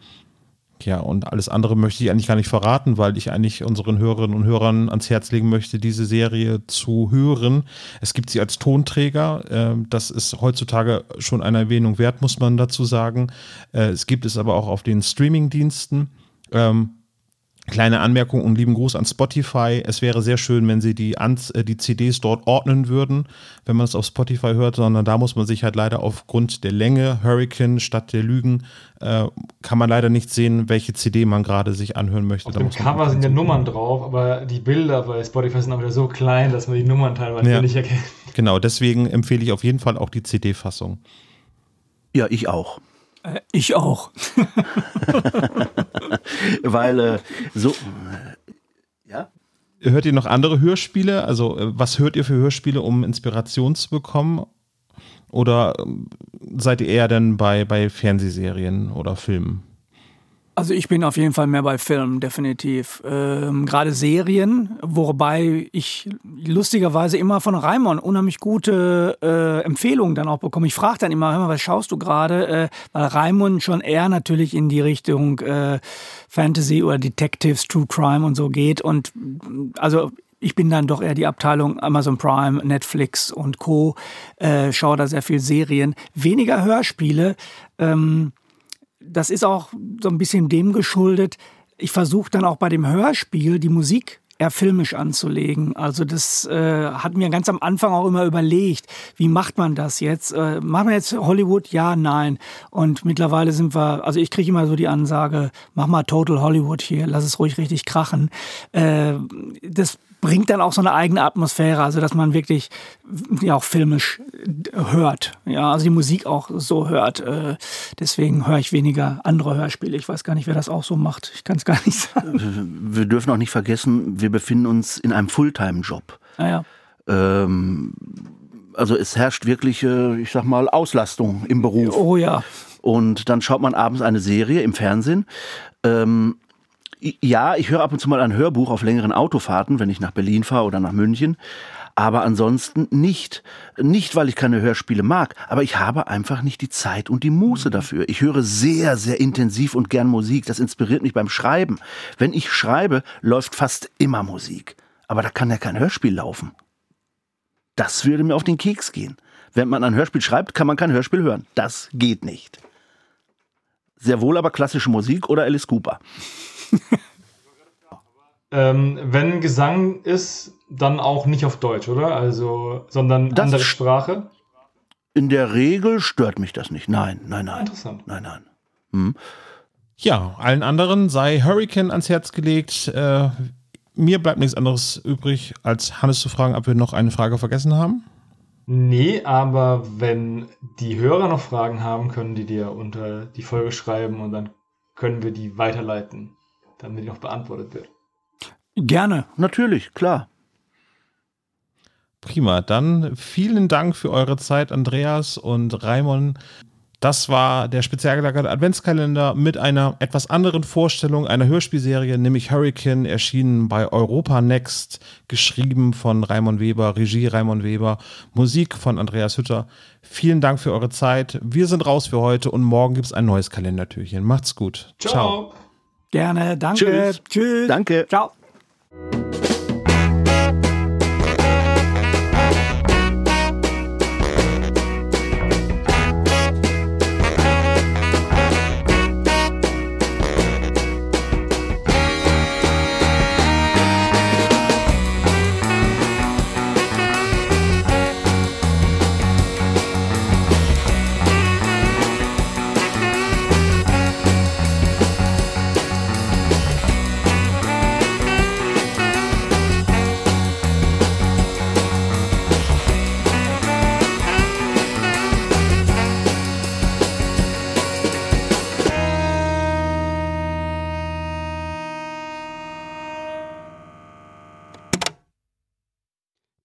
ja, und alles andere möchte ich eigentlich gar nicht verraten, weil ich eigentlich unseren Hörerinnen und Hörern ans Herz legen möchte, diese Serie zu hören. Es gibt sie als Tonträger. Äh, das ist heutzutage schon eine Erwähnung wert, muss man dazu sagen. Äh, es gibt es aber auch auf den Streaming-Diensten. Ähm, Kleine Anmerkung und lieben Gruß an Spotify. Es wäre sehr schön, wenn Sie die, Ans äh, die CDs dort ordnen würden, wenn man es auf Spotify hört, sondern da muss man sich halt leider aufgrund der Länge, Hurricane statt der Lügen, äh, kann man leider nicht sehen, welche CD man gerade sich anhören möchte. Auf da dem Cover sind ja Nummern drauf, aber die Bilder bei Spotify sind auch wieder so klein, dass man die Nummern teilweise ja. nicht erkennt. Genau, deswegen empfehle ich auf jeden Fall auch die CD-Fassung. Ja, ich auch. Äh, ich auch. [LAUGHS] Weil äh, so. Äh, ja? Hört ihr noch andere Hörspiele? Also, äh, was hört ihr für Hörspiele, um Inspiration zu bekommen? Oder ähm, seid ihr eher denn bei, bei Fernsehserien oder Filmen? Also ich bin auf jeden Fall mehr bei Filmen, definitiv. Ähm, Gerade Serien, wobei ich lustigerweise immer von Raimon unheimlich gute äh, Empfehlungen dann auch bekomme. Ich frage dann immer, hör mal, was schaust du gerade? Äh, weil Raimon schon eher natürlich in die Richtung äh, Fantasy oder Detectives, True Crime und so geht. Und also ich bin dann doch eher die Abteilung Amazon Prime, Netflix und Co. Äh, schaue da sehr viel Serien, weniger Hörspiele. Ähm, das ist auch so ein bisschen dem geschuldet. Ich versuche dann auch bei dem Hörspiel die Musik eher filmisch anzulegen. Also das äh, hat mir ganz am Anfang auch immer überlegt, wie macht man das jetzt? Äh, machen wir jetzt Hollywood? Ja, nein. Und mittlerweile sind wir, also ich kriege immer so die Ansage, mach mal Total Hollywood hier, lass es ruhig richtig krachen. Äh, das bringt dann auch so eine eigene Atmosphäre, also dass man wirklich ja auch filmisch hört, ja, also die Musik auch so hört. Äh, deswegen höre ich weniger andere Hörspiele. Ich weiß gar nicht, wer das auch so macht. Ich kann es gar nicht [LAUGHS] sagen. Wir dürfen auch nicht vergessen, wir befinden uns in einem Fulltime-Job. Ah, ja. Ähm, also es herrscht wirklich, ich sag mal, Auslastung im Beruf. Oh ja. Und dann schaut man abends eine Serie im Fernsehen. Ähm, ja, ich höre ab und zu mal ein Hörbuch auf längeren Autofahrten, wenn ich nach Berlin fahre oder nach München. Aber ansonsten nicht. Nicht, weil ich keine Hörspiele mag, aber ich habe einfach nicht die Zeit und die Muße mhm. dafür. Ich höre sehr, sehr intensiv und gern Musik. Das inspiriert mich beim Schreiben. Wenn ich schreibe, läuft fast immer Musik. Aber da kann ja kein Hörspiel laufen. Das würde mir auf den Keks gehen. Wenn man ein Hörspiel schreibt, kann man kein Hörspiel hören. Das geht nicht. Sehr wohl aber klassische Musik oder Alice Cooper. Ähm, wenn Gesang ist, dann auch nicht auf Deutsch, oder? Also, sondern das andere Sprache? In der Regel stört mich das nicht. Nein, nein, nein. Interessant. Nein, nein. Hm. Ja, allen anderen sei Hurricane ans Herz gelegt. Äh, mir bleibt nichts anderes übrig, als Hannes zu fragen, ob wir noch eine Frage vergessen haben. Nee, aber wenn die Hörer noch Fragen haben, können die dir unter die Folge schreiben und dann können wir die weiterleiten, damit die noch beantwortet wird. Gerne. Natürlich, klar. Prima, dann vielen Dank für eure Zeit, Andreas und Raimon. Das war der speziell gelagerte Adventskalender mit einer etwas anderen Vorstellung einer Hörspielserie, nämlich Hurricane, erschienen bei Europa Next, geschrieben von Raimon Weber, Regie Raimon Weber, Musik von Andreas Hütter. Vielen Dank für eure Zeit. Wir sind raus für heute und morgen gibt es ein neues Kalendertürchen. Macht's gut. Ciao. Ciao. Gerne, danke. Tschüss. Tschüss. Danke. Ciao.